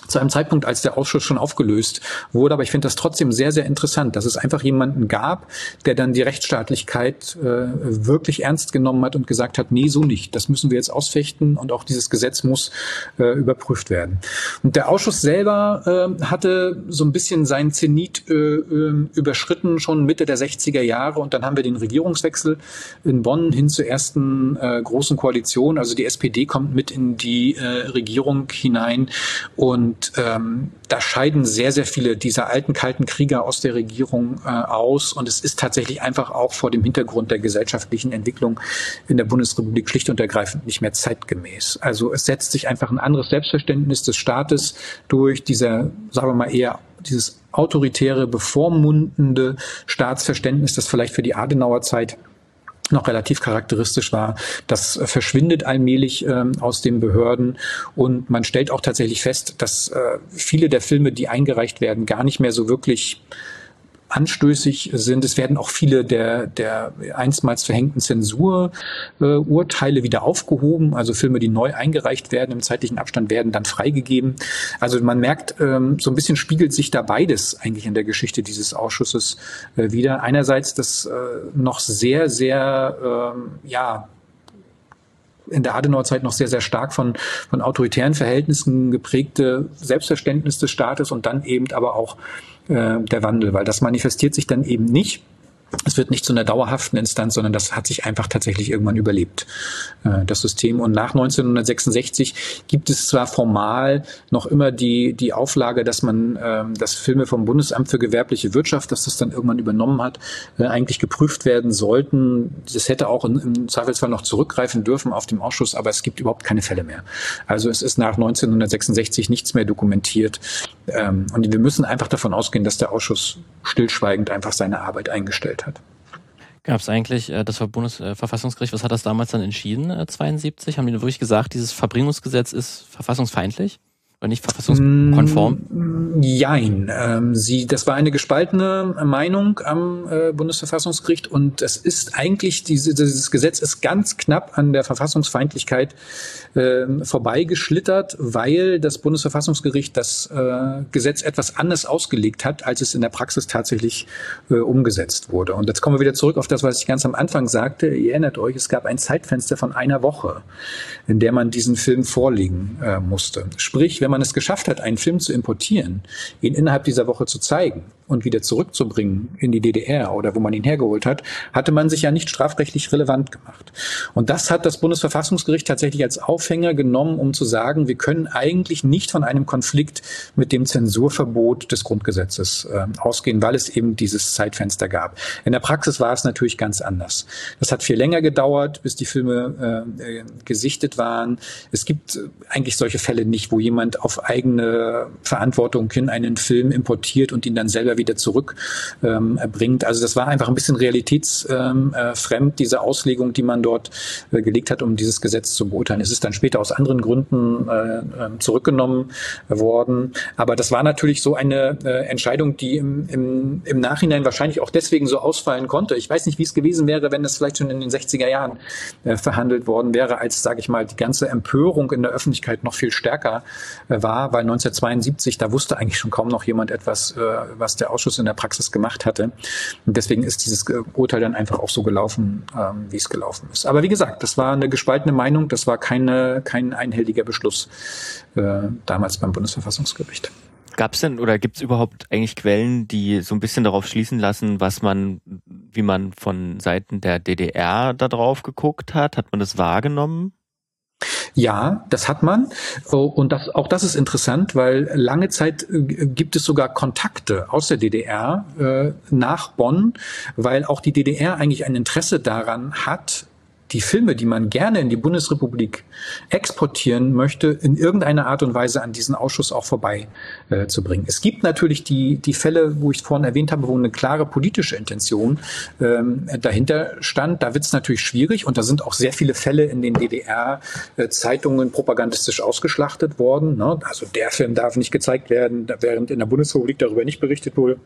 zu einem Zeitpunkt, als der Ausschuss schon aufgelöst wurde. Aber ich finde das trotzdem sehr, sehr interessant, dass es einfach jemanden gab, der dann die Rechtsstaatlichkeit äh, wirklich ernst genommen hat und gesagt hat, nee, so nicht. Das müssen wir jetzt ausfechten und auch dieses Gesetz muss äh, überprüft werden. Und der Ausschuss selber äh, hatte so ein bisschen seinen Zenit äh, äh überschritten, schon Mitte der 60er Jahre. Und dann haben wir den Regierungswechsel in Bonn hin zur ersten äh, großen Koalition. Also die SPD kommt mit in die äh, Regierung hinein und und ähm, da scheiden sehr, sehr viele dieser alten kalten Krieger aus der Regierung äh, aus. Und es ist tatsächlich einfach auch vor dem Hintergrund der gesellschaftlichen Entwicklung in der Bundesrepublik schlicht und ergreifend nicht mehr zeitgemäß. Also es setzt sich einfach ein anderes Selbstverständnis des Staates durch dieser, sagen wir mal eher, dieses autoritäre, bevormundende Staatsverständnis, das vielleicht für die Adenauer Zeit noch relativ charakteristisch war. Das verschwindet allmählich ähm, aus den Behörden und man stellt auch tatsächlich fest, dass äh, viele der Filme, die eingereicht werden, gar nicht mehr so wirklich anstößig sind. Es werden auch viele der, der einstmals verhängten Zensururteile äh, wieder aufgehoben. Also Filme, die neu eingereicht werden im zeitlichen Abstand, werden dann freigegeben. Also man merkt, ähm, so ein bisschen spiegelt sich da beides eigentlich in der Geschichte dieses Ausschusses äh, wieder. Einerseits das äh, noch sehr, sehr, ähm, ja, in der Adenauerzeit noch sehr, sehr stark von, von autoritären Verhältnissen geprägte Selbstverständnis des Staates und dann eben aber auch äh, der Wandel, weil das manifestiert sich dann eben nicht es wird nicht zu einer dauerhaften Instanz, sondern das hat sich einfach tatsächlich irgendwann überlebt, äh, das System. Und nach 1966 gibt es zwar formal noch immer die, die Auflage, dass man ähm, das Filme vom Bundesamt für gewerbliche Wirtschaft, dass das dann irgendwann übernommen hat, äh, eigentlich geprüft werden sollten. Das hätte auch im Zweifelsfall noch zurückgreifen dürfen auf dem Ausschuss, aber es gibt überhaupt keine Fälle mehr. Also es ist nach 1966 nichts mehr dokumentiert. Ähm, und wir müssen einfach davon ausgehen, dass der Ausschuss stillschweigend einfach seine Arbeit eingestellt hat. Gab es eigentlich, äh, das Bundesverfassungsgericht, was hat das damals dann entschieden, äh, 72? Haben die wirklich gesagt, dieses Verbringungsgesetz ist verfassungsfeindlich? Oder nicht verfassungskonform? Mm, jein. Ähm, sie, das war eine gespaltene Meinung am äh, Bundesverfassungsgericht und es ist eigentlich, diese, dieses Gesetz ist ganz knapp an der Verfassungsfeindlichkeit äh, vorbeigeschlittert, weil das Bundesverfassungsgericht das äh, Gesetz etwas anders ausgelegt hat, als es in der Praxis tatsächlich äh, umgesetzt wurde. Und jetzt kommen wir wieder zurück auf das, was ich ganz am Anfang sagte. Ihr erinnert euch, es gab ein Zeitfenster von einer Woche, in der man diesen Film vorlegen äh, musste. Sprich, wenn man es geschafft hat, einen Film zu importieren, ihn innerhalb dieser Woche zu zeigen und wieder zurückzubringen in die DDR oder wo man ihn hergeholt hat, hatte man sich ja nicht strafrechtlich relevant gemacht. Und das hat das Bundesverfassungsgericht tatsächlich als Aufhänger genommen, um zu sagen, wir können eigentlich nicht von einem Konflikt mit dem Zensurverbot des Grundgesetzes äh, ausgehen, weil es eben dieses Zeitfenster gab. In der Praxis war es natürlich ganz anders. Das hat viel länger gedauert, bis die Filme äh, äh gesichtet waren. Es gibt eigentlich solche Fälle nicht, wo jemand auf eigene Verantwortung hin einen Film importiert und ihn dann selber selber wieder zurückbringt. Ähm, also das war einfach ein bisschen realitätsfremd, diese Auslegung, die man dort äh, gelegt hat, um dieses Gesetz zu beurteilen. Es ist dann später aus anderen Gründen äh, ähm, zurückgenommen worden. Aber das war natürlich so eine äh, Entscheidung, die im, im, im Nachhinein wahrscheinlich auch deswegen so ausfallen konnte. Ich weiß nicht, wie es gewesen wäre, wenn es vielleicht schon in den 60er Jahren äh, verhandelt worden wäre, als, sage ich mal, die ganze Empörung in der Öffentlichkeit noch viel stärker äh, war, weil 1972, da wusste eigentlich schon kaum noch jemand etwas, äh, was der der Ausschuss in der Praxis gemacht hatte. Und deswegen ist dieses Urteil dann einfach auch so gelaufen, ähm, wie es gelaufen ist. Aber wie gesagt, das war eine gespaltene Meinung, das war keine, kein einhelliger Beschluss äh, damals beim Bundesverfassungsgericht. Gab es denn oder gibt es überhaupt eigentlich Quellen, die so ein bisschen darauf schließen lassen, was man, wie man von Seiten der DDR da drauf geguckt hat? Hat man das wahrgenommen? Ja, das hat man. Oh, und das, auch das ist interessant, weil lange Zeit äh, gibt es sogar Kontakte aus der DDR äh, nach Bonn, weil auch die DDR eigentlich ein Interesse daran hat, die Filme, die man gerne in die Bundesrepublik exportieren möchte, in irgendeiner Art und Weise an diesen Ausschuss auch vorbei äh. Es gibt natürlich die, die Fälle, wo ich vorhin erwähnt habe, wo eine klare politische Intention ähm, dahinter stand. Da wird es natürlich schwierig und da sind auch sehr viele Fälle in den DDR-Zeitungen äh, propagandistisch ausgeschlachtet worden. Ne? Also der Film darf nicht gezeigt werden, während in der Bundesrepublik darüber nicht berichtet wurde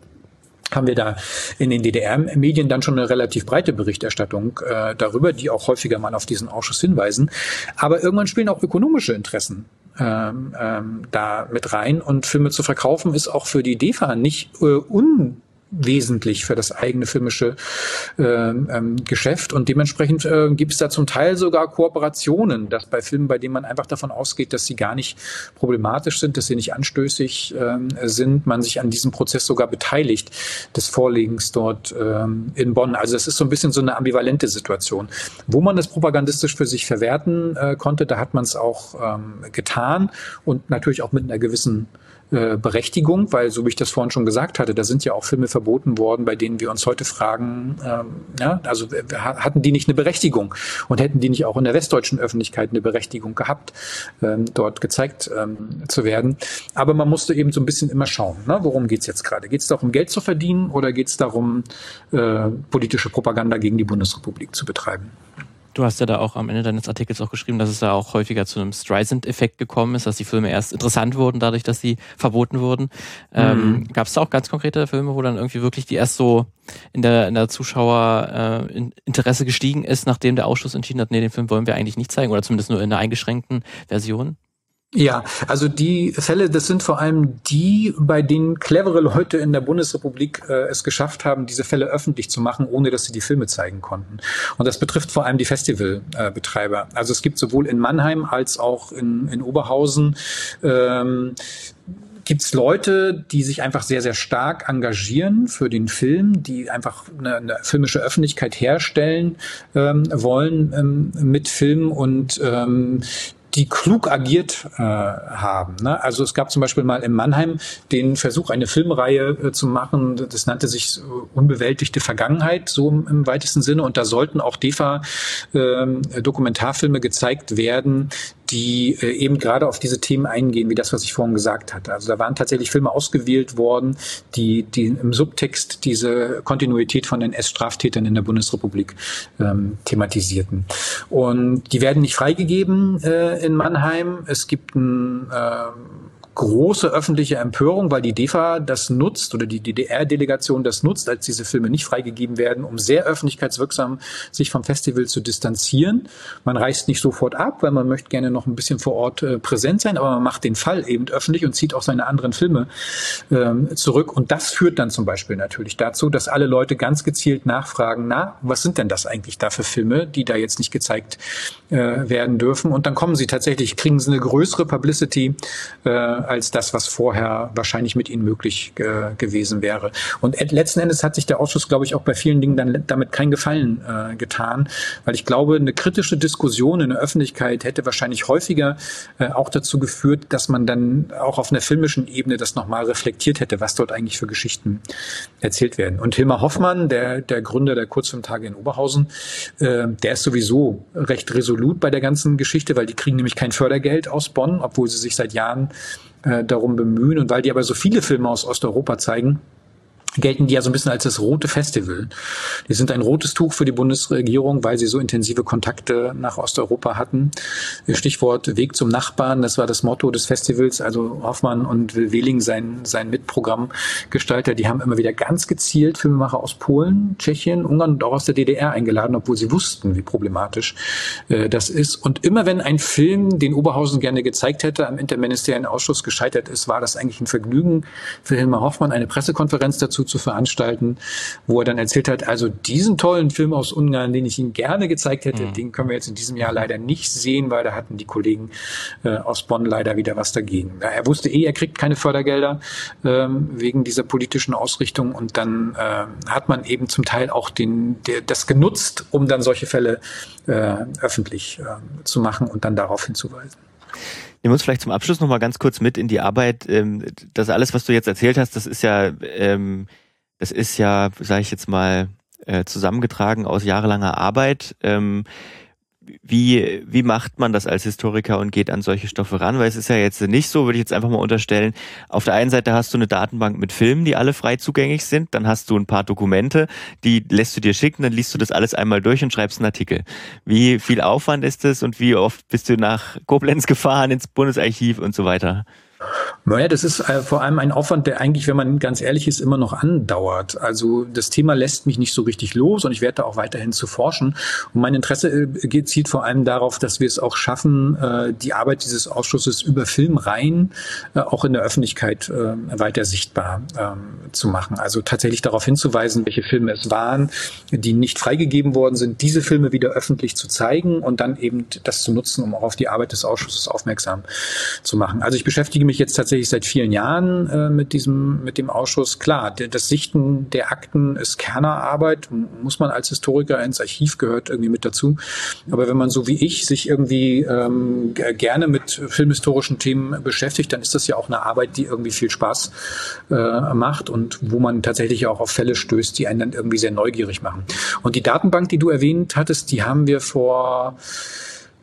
haben wir da in den DDR-Medien dann schon eine relativ breite Berichterstattung äh, darüber, die auch häufiger mal auf diesen Ausschuss hinweisen. Aber irgendwann spielen auch ökonomische Interessen ähm, ähm, da mit rein und Filme zu verkaufen ist auch für die DEFA nicht äh, un wesentlich für das eigene filmische äh, ähm, Geschäft und dementsprechend äh, gibt es da zum Teil sogar Kooperationen, dass bei Filmen, bei denen man einfach davon ausgeht, dass sie gar nicht problematisch sind, dass sie nicht anstößig äh, sind, man sich an diesem Prozess sogar beteiligt des Vorlegens dort ähm, in Bonn. Also es ist so ein bisschen so eine ambivalente Situation. Wo man das propagandistisch für sich verwerten äh, konnte, da hat man es auch ähm, getan und natürlich auch mit einer gewissen äh, Berechtigung, weil so wie ich das vorhin schon gesagt hatte, da sind ja auch Filme verboten worden, bei denen wir uns heute fragen, ähm, ja, also hatten die nicht eine Berechtigung und hätten die nicht auch in der westdeutschen Öffentlichkeit eine Berechtigung gehabt, ähm, dort gezeigt ähm, zu werden. Aber man musste eben so ein bisschen immer schauen, ne? worum geht's jetzt gerade? Geht es darum, Geld zu verdienen oder geht es darum, äh, politische Propaganda gegen die Bundesrepublik zu betreiben? Du hast ja da auch am Ende deines Artikels auch geschrieben, dass es da auch häufiger zu einem Streisand-Effekt gekommen ist, dass die Filme erst interessant wurden, dadurch, dass sie verboten wurden. Ähm, mhm. Ähm, Gab es da auch ganz konkrete Filme, wo dann irgendwie wirklich die erst so in der, in der Zuschauer äh, Interesse gestiegen ist, nachdem der Ausschuss entschieden hat, nee, den Film wollen wir eigentlich nicht zeigen oder zumindest nur in einer eingeschränkten Version? Ja, also die Fälle, das sind vor allem die, bei denen clevere Leute in der Bundesrepublik äh, es geschafft haben, diese Fälle öffentlich zu machen, ohne dass sie die Filme zeigen konnten. Und das betrifft vor allem die Festivalbetreiber. Äh, also es gibt sowohl in Mannheim als auch in, in Oberhausen ähm, gibt es Leute, die sich einfach sehr, sehr stark engagieren für den Film, die einfach eine, eine filmische Öffentlichkeit herstellen ähm, wollen ähm, mit Film und ähm, die klug agiert äh, haben. Ne? Also es gab zum Beispiel mal in Mannheim den Versuch, eine Filmreihe äh, zu machen. Das nannte sich äh, Unbewältigte Vergangenheit, so im, im, weitesten Sinne. Und da sollten auch DEFA-Dokumentarfilme ähm, gezeigt werden, die äh, eben gerade auf diese Themen eingehen, wie das, was ich vorhin gesagt hatte. Also da waren tatsächlich Filme ausgewählt worden, die, die im Subtext diese Kontinuität von den S-Straftätern in der Bundesrepublik ähm, thematisierten. Und die werden nicht freigegeben äh, in Mannheim. Es gibt ein äh, große öffentliche Empörung, weil die DEFA das nutzt oder die DDR-Delegation das nutzt, als diese Filme nicht freigegeben werden, um sehr öffentlichkeitswirksam sich vom Festival zu distanzieren. Man reist nicht sofort ab, weil man möchte gerne noch ein bisschen vor Ort äh, präsent sein, aber man macht den Fall eben öffentlich und zieht auch seine anderen Filme ähm, zurück. Und das führt dann zum Beispiel natürlich dazu, dass alle Leute ganz gezielt nachfragen, na, was sind denn das eigentlich da für Filme, die da jetzt nicht gezeigt äh, werden dürfen? Und dann kommen sie tatsächlich, kriegen sie eine größere Publicity äh, als das, was vorher wahrscheinlich mit ihnen möglich äh, gewesen wäre. Und letzten Endes hat sich der Ausschuss, glaube ich, auch bei vielen Dingen dann damit keinen Gefallen äh, getan, weil ich glaube, eine kritische Diskussion in der Öffentlichkeit hätte wahrscheinlich häufiger äh, auch dazu geführt, dass man dann auch auf einer filmischen Ebene das nochmal reflektiert hätte, was dort eigentlich für Geschichten erzählt werden. Und Hilmar Hoffmann, der, der Gründer der Kurzfilmtage in Oberhausen, äh, der ist sowieso recht resolut bei der ganzen Geschichte, weil die kriegen nämlich kein Fördergeld aus Bonn, obwohl sie sich seit Jahren äh, darum bemühen. Und weil die aber so viele Filme aus Osteuropa zeigen, gelten die ja so ein bisschen als das rote Festival. Die sind ein rotes Tuch für die Bundesregierung, weil sie so intensive Kontakte nach Osteuropa hatten. Stichwort Weg zum Nachbarn, das war das Motto des Festivals. Also Hoffmann und Will Wehling, sein, sein Mitprogrammgestalter, die haben immer wieder ganz gezielt Filmemacher aus Polen, Tschechien, Ungarn und auch aus der DDR eingeladen, obwohl sie wussten, wie problematisch äh, das ist. Und immer wenn ein Film, den Oberhausen gerne gezeigt hätte, am interministeriellen Ausschuss gescheitert ist, war das eigentlich ein Vergnügen für Hilmar Hoffmann, eine Pressekonferenz dazu zu veranstalten, wo er dann erzählt hat, also diesen tollen Film aus Ungarn, den ich Ihnen gerne gezeigt hätte, mhm. den können wir jetzt in diesem Jahr leider nicht sehen, weil da hatten die Kollegen äh, aus Bonn leider wieder was dagegen. Er wusste eh, er kriegt keine Fördergelder ähm, wegen dieser politischen Ausrichtung und dann äh, hat man eben zum Teil auch den, der, das genutzt, um dann solche Fälle äh, öffentlich äh, zu machen und dann darauf hinzuweisen. Nehmen wir uns vielleicht zum Abschluss nochmal ganz kurz mit in die Arbeit. Ähm, das alles, was du jetzt erzählt hast, das ist ja, ähm, das ist ja, sage ich jetzt mal, äh, zusammengetragen aus jahrelanger Arbeit. Ähm, wie, wie macht man das als Historiker und geht an solche Stoffe ran? Weil es ist ja jetzt nicht so, würde ich jetzt einfach mal unterstellen. Auf der einen Seite hast du eine Datenbank mit Filmen, die alle frei zugänglich sind. Dann hast du ein paar Dokumente, die lässt du dir schicken, dann liest du das alles einmal durch und schreibst einen Artikel. Wie viel Aufwand ist das und wie oft bist du nach Koblenz gefahren, ins Bundesarchiv und so weiter? Naja, das ist äh, vor allem ein Aufwand, der eigentlich, wenn man ganz ehrlich ist, immer noch andauert. Also das Thema lässt mich nicht so richtig los und ich werde da auch weiterhin zu forschen. Und mein Interesse äh, zielt vor allem darauf, dass wir es auch schaffen, äh, die Arbeit dieses Ausschusses über Filmreihen äh, auch in der Öffentlichkeit äh, weiter sichtbar ähm, zu machen. Also tatsächlich darauf hinzuweisen, welche Filme es waren, die nicht freigegeben worden sind, diese Filme wieder öffentlich zu zeigen und dann eben das zu nutzen, um auch auf die Arbeit des Ausschusses aufmerksam zu machen. Also ich beschäftige mich jetzt tatsächlich seit vielen Jahren äh, mit diesem, mit dem Ausschuss. Klar, das Sichten der Akten ist Kernerarbeit, muss man als Historiker ins Archiv gehört irgendwie mit dazu. Aber wenn man so wie ich sich irgendwie ähm, gerne mit filmhistorischen Themen beschäftigt, dann ist das ja auch eine Arbeit, die irgendwie viel Spaß äh, macht und wo man tatsächlich auch auf Fälle stößt, die einen dann irgendwie sehr neugierig machen. Und die Datenbank, die du erwähnt hattest, die haben wir vor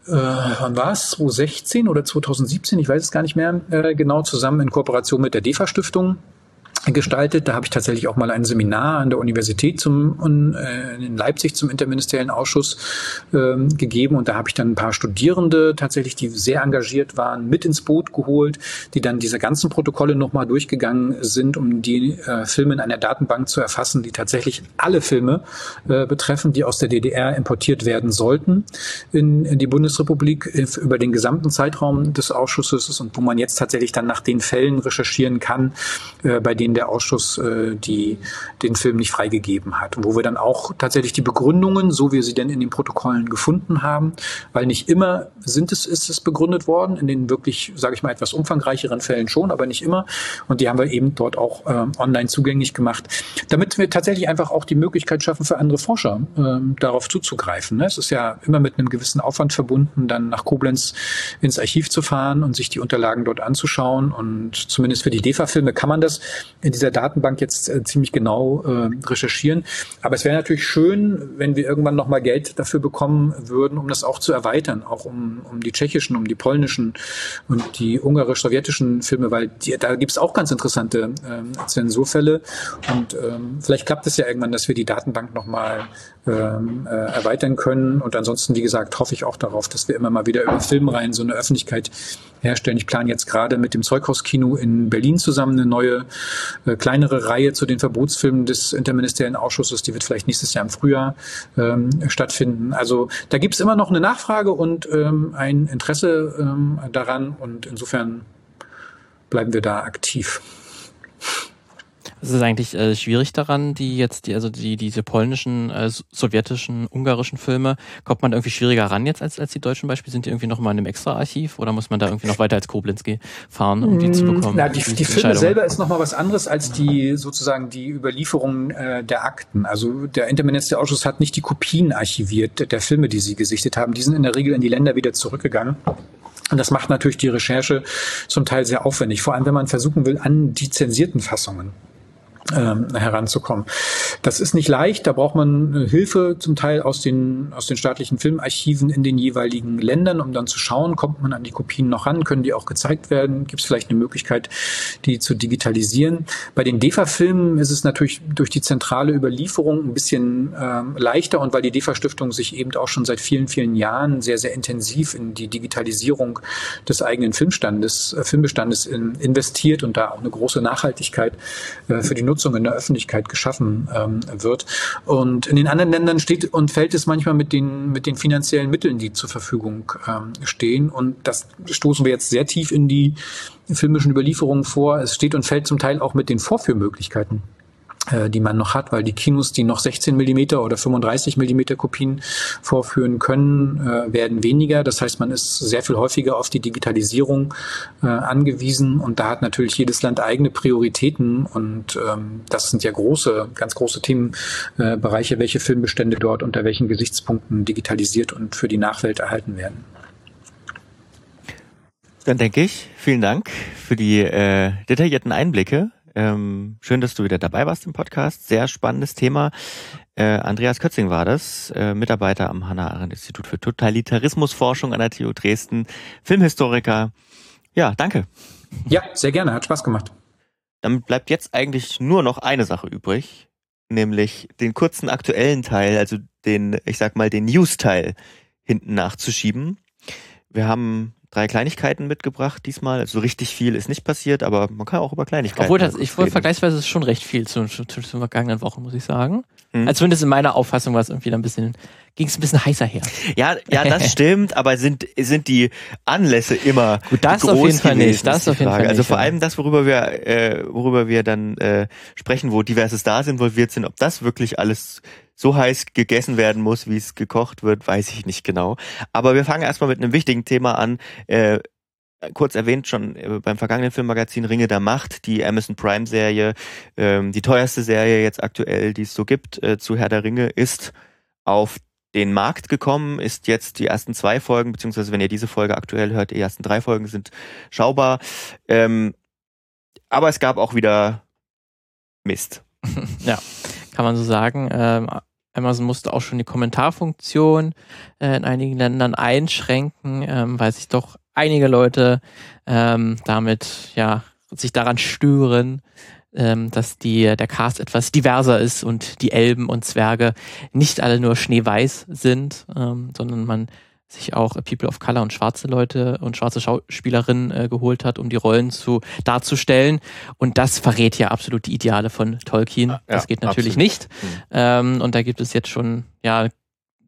äh, wann war es? 2016 oder 2017, ich weiß es gar nicht mehr äh, genau, zusammen in Kooperation mit der DEFA-Stiftung gestaltet. Da habe ich tatsächlich auch mal ein Seminar an der Universität zum, äh, in Leipzig zum interministeriellen Ausschuss ähm, gegeben und da habe ich dann ein paar Studierende tatsächlich, die sehr engagiert waren, mit ins Boot geholt, die dann diese ganzen Protokolle nochmal durchgegangen sind, um die äh, Filme in einer Datenbank zu erfassen, die tatsächlich alle Filme äh, betreffen, die aus der DDR importiert werden sollten in, in die Bundesrepublik äh, über den gesamten Zeitraum des Ausschusses und wo man jetzt tatsächlich dann nach den Fällen recherchieren kann, äh, bei denen der Ausschuss äh, die, den Film nicht freigegeben hat. Und wo wir dann auch tatsächlich die Begründungen, so wie wir sie denn in den Protokollen gefunden haben, weil nicht immer sind es, ist es begründet worden, in den wirklich, sage ich mal, etwas umfangreicheren Fällen schon, aber nicht immer. Und die haben wir eben dort auch äh, online zugänglich gemacht, damit wir tatsächlich einfach auch die Möglichkeit schaffen, für andere Forscher äh, darauf zuzugreifen. Ne? Es ist ja immer mit einem gewissen Aufwand verbunden, dann nach Koblenz ins Archiv zu fahren und sich die Unterlagen dort anzuschauen. Und zumindest für die DEFA-Filme kann man das in dieser Datenbank jetzt äh, ziemlich genau äh, recherchieren. Aber es wäre natürlich schön, wenn wir irgendwann nochmal Geld dafür bekommen würden, um das auch zu erweitern, auch um, um die tschechischen, um die polnischen und die ungarisch-sowjetischen Filme, weil die, da gibt es auch ganz interessante ähm, Zensurfälle. Und ähm, vielleicht klappt es ja irgendwann, dass wir die Datenbank nochmal ähm, äh, erweitern können. Und ansonsten, wie gesagt, hoffe ich auch darauf, dass wir immer mal wieder über Filmreihen so eine Öffentlichkeit herstellen. Ich plane jetzt gerade mit dem Zeughauskino in Berlin zusammen eine neue, äh, kleinere Reihe zu den Verbotsfilmen des Interministeriellen Ausschusses. Die wird vielleicht nächstes Jahr im Frühjahr ähm, stattfinden. Also da gibt es immer noch eine Nachfrage und ähm, ein Interesse ähm, daran. Und insofern bleiben wir da aktiv. Es ist eigentlich äh, schwierig daran, die jetzt, die, also die, diese polnischen, äh, sowjetischen, ungarischen Filme, kommt man irgendwie schwieriger ran jetzt als, als die deutschen Beispiele? Sind die irgendwie noch mal in einem Extra-Archiv oder muss man da irgendwie noch weiter als Koblenz fahren, um die zu mm, bekommen? Na, die, die, die Filme selber ist noch mal was anderes als die sozusagen die Überlieferung äh, der Akten. Also der Interministerausschuss hat nicht die Kopien archiviert der Filme, die sie gesichtet haben. Die sind in der Regel in die Länder wieder zurückgegangen. Und das macht natürlich die Recherche zum Teil sehr aufwendig, vor allem wenn man versuchen will, an die zensierten Fassungen ähm, heranzukommen. Das ist nicht leicht, da braucht man äh, Hilfe zum Teil aus den, aus den staatlichen Filmarchiven in den jeweiligen Ländern, um dann zu schauen, kommt man an die Kopien noch ran, können die auch gezeigt werden, gibt es vielleicht eine Möglichkeit, die zu digitalisieren. Bei den DEFA-Filmen ist es natürlich durch die zentrale Überlieferung ein bisschen ähm, leichter und weil die DEFA-Stiftung sich eben auch schon seit vielen, vielen Jahren sehr, sehr intensiv in die Digitalisierung des eigenen Filmstandes, äh, Filmbestandes in, investiert und da auch eine große Nachhaltigkeit äh, für die Nutzung Nutzung in der Öffentlichkeit geschaffen ähm, wird. Und in den anderen Ländern steht und fällt es manchmal mit den, mit den finanziellen Mitteln, die zur Verfügung ähm, stehen. Und das stoßen wir jetzt sehr tief in die filmischen Überlieferungen vor. Es steht und fällt zum Teil auch mit den Vorführmöglichkeiten die man noch hat, weil die Kinos, die noch 16 Millimeter oder 35 Millimeter Kopien vorführen können, äh, werden weniger. Das heißt, man ist sehr viel häufiger auf die Digitalisierung äh, angewiesen und da hat natürlich jedes Land eigene Prioritäten und ähm, das sind ja große, ganz große Themenbereiche, welche Filmbestände dort unter welchen Gesichtspunkten digitalisiert und für die Nachwelt erhalten werden. Dann denke ich, vielen Dank für die äh, detaillierten Einblicke ähm, schön, dass du wieder dabei warst im Podcast. Sehr spannendes Thema. Äh, Andreas Kötzing war das, äh, Mitarbeiter am Hannah-Arendt-Institut für Totalitarismusforschung an der TU Dresden, Filmhistoriker. Ja, danke. Ja, sehr gerne, hat Spaß gemacht. Damit bleibt jetzt eigentlich nur noch eine Sache übrig, nämlich den kurzen aktuellen Teil, also den, ich sag mal, den News-Teil hinten nachzuschieben. Wir haben drei Kleinigkeiten mitgebracht diesmal. Also richtig viel ist nicht passiert, aber man kann auch über Kleinigkeiten. Obwohl das, ich wollte vergleichsweise ist schon recht viel zu, zu, zu, zu vergangenen Wochen, muss ich sagen. Mhm. Also zumindest in meiner Auffassung war es irgendwie ein bisschen, ging es ein bisschen heißer her. Ja, ja, das stimmt, aber sind, sind die Anlässe immer Gut, das groß auf jeden Fall nicht. Das auf jeden Fall also nicht. Also vor allem das, worüber wir, äh, worüber wir dann äh, sprechen, wo diverses da involviert sind, ob das wirklich alles so heiß gegessen werden muss, wie es gekocht wird, weiß ich nicht genau. Aber wir fangen erstmal mit einem wichtigen Thema an. Äh, kurz erwähnt schon äh, beim vergangenen Filmmagazin Ringe der Macht, die Amazon Prime Serie, ähm, die teuerste Serie jetzt aktuell, die es so gibt, äh, zu Herr der Ringe, ist auf den Markt gekommen, ist jetzt die ersten zwei Folgen, beziehungsweise wenn ihr diese Folge aktuell hört, die ersten drei Folgen sind schaubar. Ähm, aber es gab auch wieder Mist. ja kann man so sagen. Ähm, Amazon musste auch schon die Kommentarfunktion äh, in einigen Ländern einschränken, ähm, weil sich doch einige Leute ähm, damit ja sich daran stören, ähm, dass die, der Cast etwas diverser ist und die Elben und Zwerge nicht alle nur schneeweiß sind, ähm, sondern man sich auch People of Color und schwarze Leute und schwarze Schauspielerinnen äh, geholt hat, um die Rollen zu darzustellen. Und das verrät ja absolut die Ideale von Tolkien. Ja, das geht natürlich absolut. nicht. Mhm. Ähm, und da gibt es jetzt schon, ja,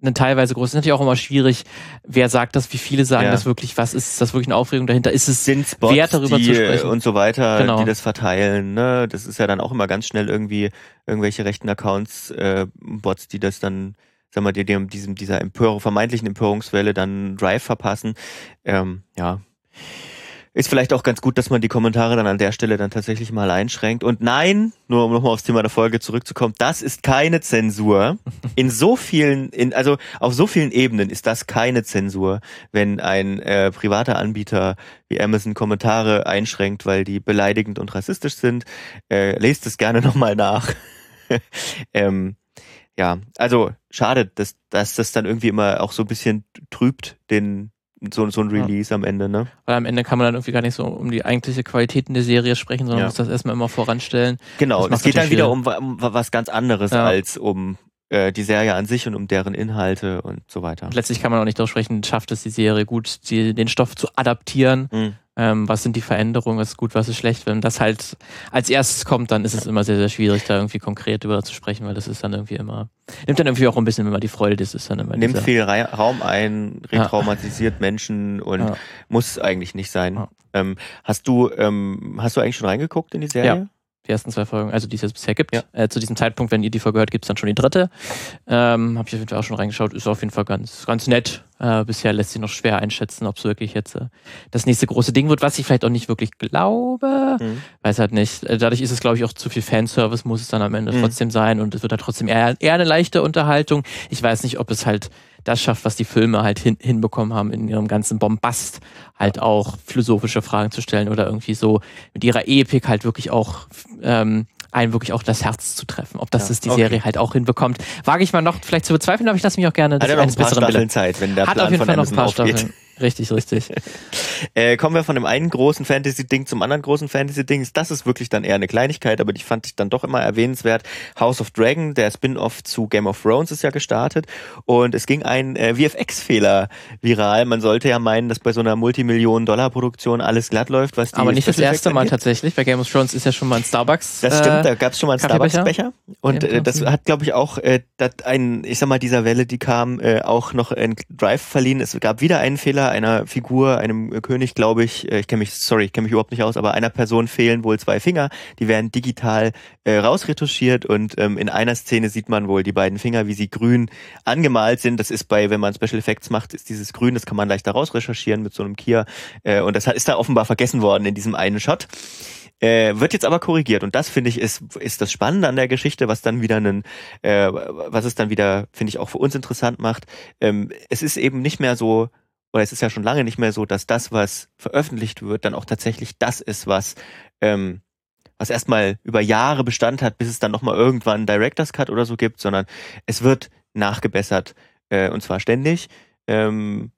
eine teilweise groß. ist natürlich auch immer schwierig, wer sagt das, wie viele sagen ja. das wirklich, was ist das wirklich eine Aufregung dahinter? Ist es Sind Spots, wert, darüber zu sprechen? Und so weiter, genau. die das verteilen. Ne? Das ist ja dann auch immer ganz schnell irgendwie irgendwelche rechten Accounts, äh, Bots, die das dann sag mal, die, die diesem, dieser Empörung, vermeintlichen Empörungswelle dann Drive verpassen. Ähm, ja. Ist vielleicht auch ganz gut, dass man die Kommentare dann an der Stelle dann tatsächlich mal einschränkt. Und nein, nur um nochmal aufs Thema der Folge zurückzukommen, das ist keine Zensur. In so vielen, in, also auf so vielen Ebenen ist das keine Zensur, wenn ein äh, privater Anbieter wie Amazon Kommentare einschränkt, weil die beleidigend und rassistisch sind. Äh, lest es gerne nochmal nach. ähm, ja, also schade, dass, dass das dann irgendwie immer auch so ein bisschen trübt, den, so, so ein Release ja. am Ende, ne? Weil am Ende kann man dann irgendwie gar nicht so um die eigentliche Qualität in der Serie sprechen, sondern ja. muss das erstmal immer voranstellen. Genau, es geht dann wieder um, um, was ganz anderes ja. als um äh, die Serie an sich und um deren Inhalte und so weiter. Und letztlich kann man auch nicht darüber sprechen, schafft es die Serie gut, die, den Stoff zu adaptieren. Mhm. Ähm, was sind die Veränderungen, was ist gut, was ist schlecht. Wenn das halt als erstes kommt, dann ist es immer sehr, sehr schwierig, da irgendwie konkret über zu sprechen, weil das ist dann irgendwie immer, nimmt dann irgendwie auch ein bisschen immer die Freude, das ist dann immer. Nimmt viel Raum ein, retraumatisiert ja. Menschen und ja. muss eigentlich nicht sein. Ja. Ähm, hast du, ähm, hast du eigentlich schon reingeguckt in die Serie? Die ersten zwei Folgen, also die es jetzt bisher gibt. Ja. Äh, zu diesem Zeitpunkt, wenn ihr die Folge hört, gibt es dann schon die dritte. Ähm, Habe ich auf jeden Fall auch schon reingeschaut. Ist auf jeden Fall ganz, ganz nett. Äh, bisher lässt sich noch schwer einschätzen, ob es wirklich jetzt äh, das nächste große Ding wird, was ich vielleicht auch nicht wirklich glaube. Mhm. Weiß halt nicht. Äh, dadurch ist es, glaube ich, auch zu viel Fanservice, muss es dann am Ende mhm. trotzdem sein und es wird dann trotzdem eher, eher eine leichte Unterhaltung. Ich weiß nicht, ob es halt das schafft, was die Filme halt hin, hinbekommen haben, in ihrem ganzen Bombast halt auch philosophische Fragen zu stellen oder irgendwie so mit ihrer Epik halt wirklich auch ähm, einen wirklich auch das Herz zu treffen. Ob das ja, das die okay. Serie halt auch hinbekommt, wage ich mal noch vielleicht zu bezweifeln, aber ich lasse mich auch gerne das Hat eines besseren Staffeln Zeit, wenn der Hat Plan auf jeden Fall noch ein paar aufgeht. Staffeln. Richtig, richtig. äh, kommen wir von dem einen großen Fantasy-Ding zum anderen großen Fantasy-Ding. Das ist wirklich dann eher eine Kleinigkeit, aber die fand ich dann doch immer erwähnenswert. House of Dragon, der Spin-off zu Game of Thrones ist ja gestartet und es ging ein äh, VFX-Fehler viral. Man sollte ja meinen, dass bei so einer Multimillionen-Dollar-Produktion alles glatt läuft, was die Aber nicht das erste Mal tatsächlich. Bei Game of Thrones ist ja schon mal ein Starbucks. Das stimmt, da gab es schon mal einen Starbucks-Becher. Und äh, das hat, glaube ich, auch äh, ein, ich sag mal, dieser Welle, die kam, äh, auch noch einen Drive verliehen. Es gab wieder einen Fehler einer Figur, einem König, glaube ich, äh, ich kenne mich, sorry, ich kenne mich überhaupt nicht aus, aber einer Person fehlen wohl zwei Finger. Die werden digital äh, rausretuschiert und ähm, in einer Szene sieht man wohl die beiden Finger, wie sie grün angemalt sind. Das ist bei, wenn man Special Effects macht, ist dieses Grün, das kann man leichter rausrecherchieren mit so einem Kier. Äh, und das ist da offenbar vergessen worden in diesem einen Shot. Äh, wird jetzt aber korrigiert und das finde ich ist ist das Spannende an der Geschichte, was dann wieder einen, äh, was es dann wieder finde ich auch für uns interessant macht. Ähm, es ist eben nicht mehr so oder es ist ja schon lange nicht mehr so, dass das, was veröffentlicht wird, dann auch tatsächlich das ist, was ähm, was erstmal über Jahre Bestand hat, bis es dann nochmal irgendwann einen Director's Cut oder so gibt, sondern es wird nachgebessert äh, und zwar ständig. Ähm,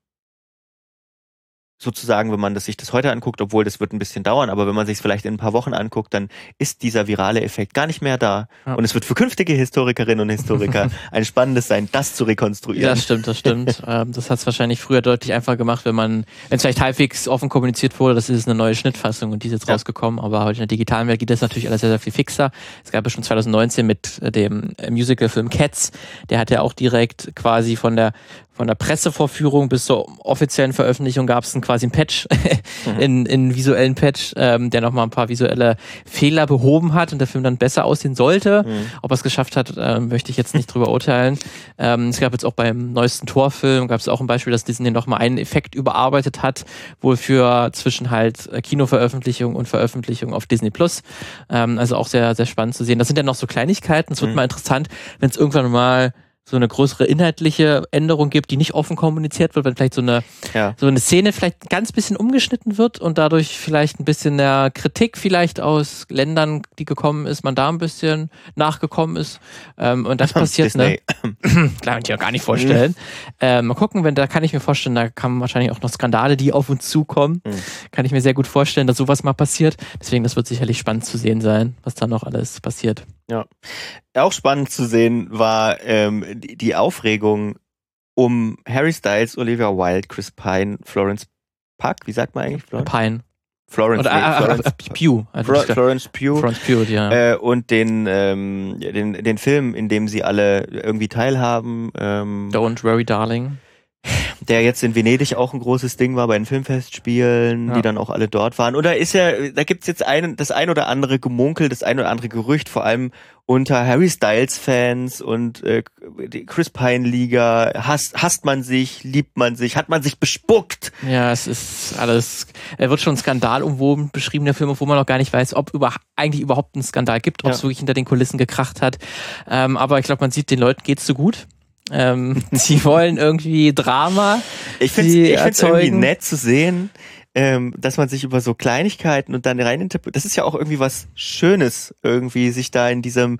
sozusagen, wenn man das, sich das heute anguckt, obwohl das wird ein bisschen dauern, aber wenn man sich es vielleicht in ein paar Wochen anguckt, dann ist dieser virale Effekt gar nicht mehr da. Ja. Und es wird für künftige Historikerinnen und Historiker ein spannendes sein, das zu rekonstruieren. Das stimmt, das stimmt. ähm, das hat es wahrscheinlich früher deutlich einfacher gemacht, wenn man, wenn es vielleicht halbwegs offen kommuniziert wurde, das ist eine neue Schnittfassung und die ist jetzt ja. rausgekommen, aber heute in der digitalen Welt geht das natürlich alles sehr, sehr viel fixer. Es gab ja schon 2019 mit dem Musicalfilm Cats, der hat ja auch direkt quasi von der von der Pressevorführung bis zur offiziellen Veröffentlichung gab es quasi einen Patch, mhm. in, in visuellen Patch, ähm, der nochmal ein paar visuelle Fehler behoben hat und der Film dann besser aussehen sollte. Mhm. Ob er es geschafft hat, äh, möchte ich jetzt nicht drüber urteilen. Ähm, es gab jetzt auch beim neuesten Torfilm, gab es auch ein Beispiel, dass Disney nochmal einen Effekt überarbeitet hat, wohl für zwischen halt Kinoveröffentlichung und Veröffentlichung auf Disney Plus. Ähm, also auch sehr, sehr spannend zu sehen. Das sind ja noch so Kleinigkeiten. Es wird mhm. mal interessant, wenn es irgendwann mal so eine größere inhaltliche Änderung gibt, die nicht offen kommuniziert wird, wenn vielleicht so eine, ja. so eine Szene vielleicht ein ganz bisschen umgeschnitten wird und dadurch vielleicht ein bisschen der Kritik vielleicht aus Ländern, die gekommen ist, man da ein bisschen nachgekommen ist. Ähm, und das passiert, ne? Klar, ich mir gar nicht vorstellen. ähm, mal gucken, wenn da kann ich mir vorstellen, da kamen wahrscheinlich auch noch Skandale, die auf uns zukommen. Mhm. Kann ich mir sehr gut vorstellen, dass sowas mal passiert. Deswegen, das wird sicherlich spannend zu sehen sein, was da noch alles passiert. Ja. Auch spannend zu sehen war ähm, die, die Aufregung um Harry Styles, Olivia Wilde, Chris Pine, Florence Puck, wie sagt man eigentlich? Florence? Pine. Florence, Oder, nee, äh, Florence, äh, Pugh. Also Florence Pugh. Florence Pugh, ja. Äh, und den, ähm, den, den Film, in dem sie alle irgendwie teilhaben. Ähm, Don't Worry Darling. Der jetzt in Venedig auch ein großes Ding war bei den Filmfestspielen, Ja. die dann auch alle dort waren. Oder ist ja, da gibt's jetzt ein, das ein oder andere Gemunkel, das ein oder andere Gerücht, vor allem unter Harry Styles Fans und äh, die Chris Pine Liga. Hasst, hasst man sich, liebt man sich, hat man sich bespuckt? Ja, es ist alles, er wird schon skandalumwoben beschrieben, der Film, wo man noch gar nicht weiß, ob über, eigentlich überhaupt einen Skandal gibt, ob es Ja. wirklich hinter den Kulissen gekracht hat. Ähm, aber ich glaube, man sieht, den Leuten geht's so gut. Ähm, sie wollen irgendwie Drama. Ich finde find's irgendwie nett zu sehen, ähm, dass man sich über so Kleinigkeiten und dann rein interpretiert. Das ist ja auch irgendwie was Schönes, irgendwie sich da in diesem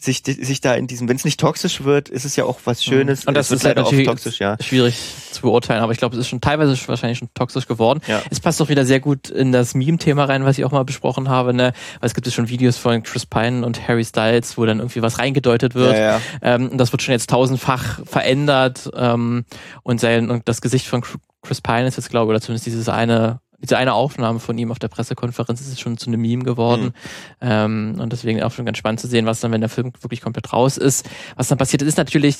sich, sich da in diesem, wenn es nicht toxisch wird, ist es ja auch was Schönes. Und das ist halt natürlich toxisch, ja. schwierig zu beurteilen, aber ich glaube, es ist schon teilweise wahrscheinlich schon toxisch geworden. Ja. Es passt auch wieder sehr gut in das Meme-Thema rein, was ich auch mal besprochen habe, ne? Weil es gibt ja schon Videos von Chris Pine und Harry Styles, wo dann irgendwie was reingedeutet wird. Ja, ja. Ähm, und das wird schon jetzt tausendfach verändert. Ähm, und sein und das Gesicht von Chr- Chris Pine ist jetzt, glaube ich, oder zumindest dieses eine, diese eine Aufnahme von ihm auf der Pressekonferenz ist schon zu einem Meme geworden. Mhm. Ähm, und deswegen auch schon ganz spannend zu sehen, was dann, wenn der Film wirklich komplett raus ist, was dann passiert ist, ist natürlich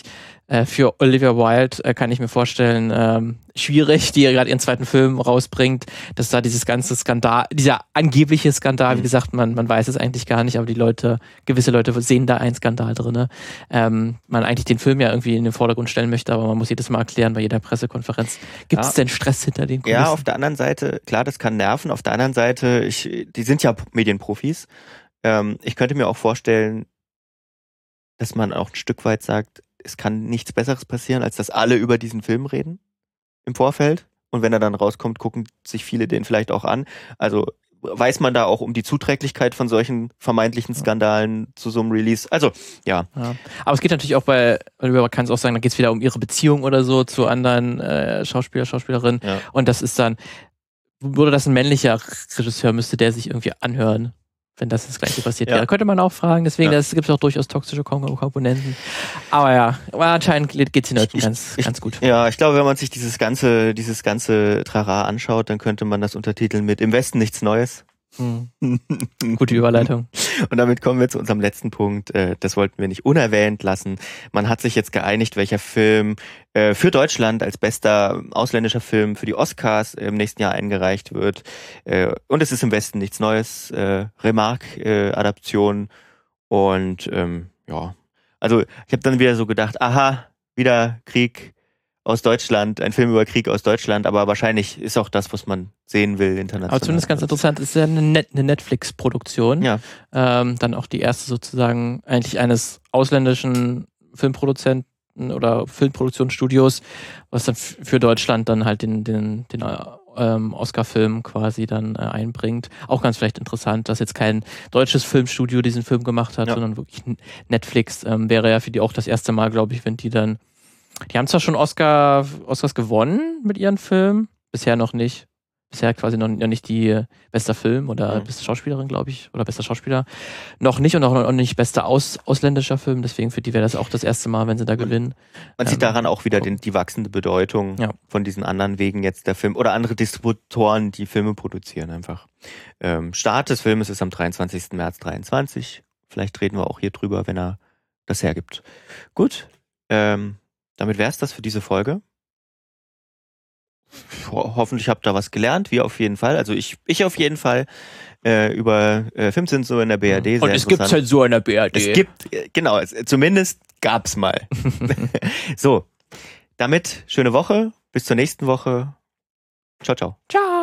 äh, für Olivia Wilde, äh, kann ich mir vorstellen, ähm, schwierig, die gerade ihren zweiten Film rausbringt, dass da dieses ganze Skandal, dieser angebliche Skandal, wie Mhm. gesagt, man, man weiß es eigentlich gar nicht, aber die Leute, gewisse Leute sehen da einen Skandal drinne. Ähm, man eigentlich den Film ja irgendwie in den Vordergrund stellen möchte, aber man muss jedes Mal erklären bei jeder Pressekonferenz, gibt es Ja. denn Stress hinter den Kulissen? Ja, auf der anderen Seite, klar, das kann nerven. Auf der anderen Seite, ich, die sind ja Medienprofis. Ähm, ich könnte mir auch vorstellen, dass man auch ein Stück weit sagt, es kann nichts Besseres passieren, als dass alle über diesen Film reden im Vorfeld. Und wenn er dann rauskommt, gucken sich viele den vielleicht auch an. Also weiß man da auch um die Zuträglichkeit von solchen vermeintlichen Skandalen zu so einem Release. Also, ja. Ja. Aber es geht natürlich auch bei, man kann es auch sagen, da geht es wieder um ihre Beziehung oder so zu anderen äh, Schauspieler, Schauspielerinnen. Ja. Und das ist dann, würde das ein männlicher Regisseur, müsste der sich irgendwie anhören, wenn das das gleiche passiert Ja. wäre. Könnte man auch fragen, deswegen Ja. es gibt auch durchaus toxische Kom Komponenten. Aber ja, anscheinend geht es den Leuten Ich- ganz, ich- ganz gut. Ja, ich glaube, wenn man sich dieses ganze, dieses ganze Trara anschaut, dann könnte man das untertiteln mit Im Westen nichts Neues. Hm. Gute Überleitung. Und damit kommen wir zu unserem letzten Punkt. Äh, Das wollten wir nicht unerwähnt lassen. Man hat sich jetzt geeinigt, welcher Film äh, für Deutschland als bester ausländischer Film für die Oscars im nächsten Jahr eingereicht wird. Äh, Und es ist im Westen nichts Neues. Remarque-Adaption. Und ähm, ja, also ich habe dann wieder so gedacht, aha, wieder Krieg aus Deutschland, ein Film über Krieg aus Deutschland, aber wahrscheinlich ist auch das, was man sehen will international. Aber zumindest ganz interessant, ist ja eine, Net eine Netflix-Produktion. Ja. Ähm, dann auch die erste sozusagen eigentlich eines ausländischen Filmproduzenten oder Filmproduktionsstudios, was dann für Deutschland dann halt den, den, den äh, ähm, Oscar-Film quasi dann äh, einbringt. Auch ganz vielleicht interessant, dass jetzt kein deutsches Filmstudio diesen Film gemacht hat, Ja. sondern wirklich Netflix. Ähm, wäre ja für die auch das erste Mal, glaube ich, wenn die dann. Die haben zwar schon Oscar, Oscars gewonnen mit ihren Filmen, bisher noch nicht. Bisher quasi noch, noch nicht die bester Film oder Mhm. beste Schauspielerin, glaube ich, oder bester Schauspieler. Noch nicht und auch noch nicht bester Aus, ausländischer Film. Deswegen für die wäre das auch das erste Mal, wenn sie da Und- gewinnen. Man sieht Ähm, daran auch wieder den, die wachsende Bedeutung Ja. von diesen anderen Wegen jetzt der Film oder andere Distributoren, die Filme produzieren einfach. Ähm, Start des Filmes ist am 23. März 23. Vielleicht reden wir auch hier drüber, wenn er das hergibt. Gut, ähm, damit wäre es das für diese Folge. Ho hoffentlich habt ihr was gelernt, wir auf jeden Fall. Also ich, ich auf jeden Fall äh, über äh, Filmzensur in der BRD. sehr und es gibt interessant. halt in der BRD. Es gibt, äh, genau, es, zumindest gab's mal. so, damit schöne Woche, bis zur nächsten Woche. Ciao, ciao. Ciao.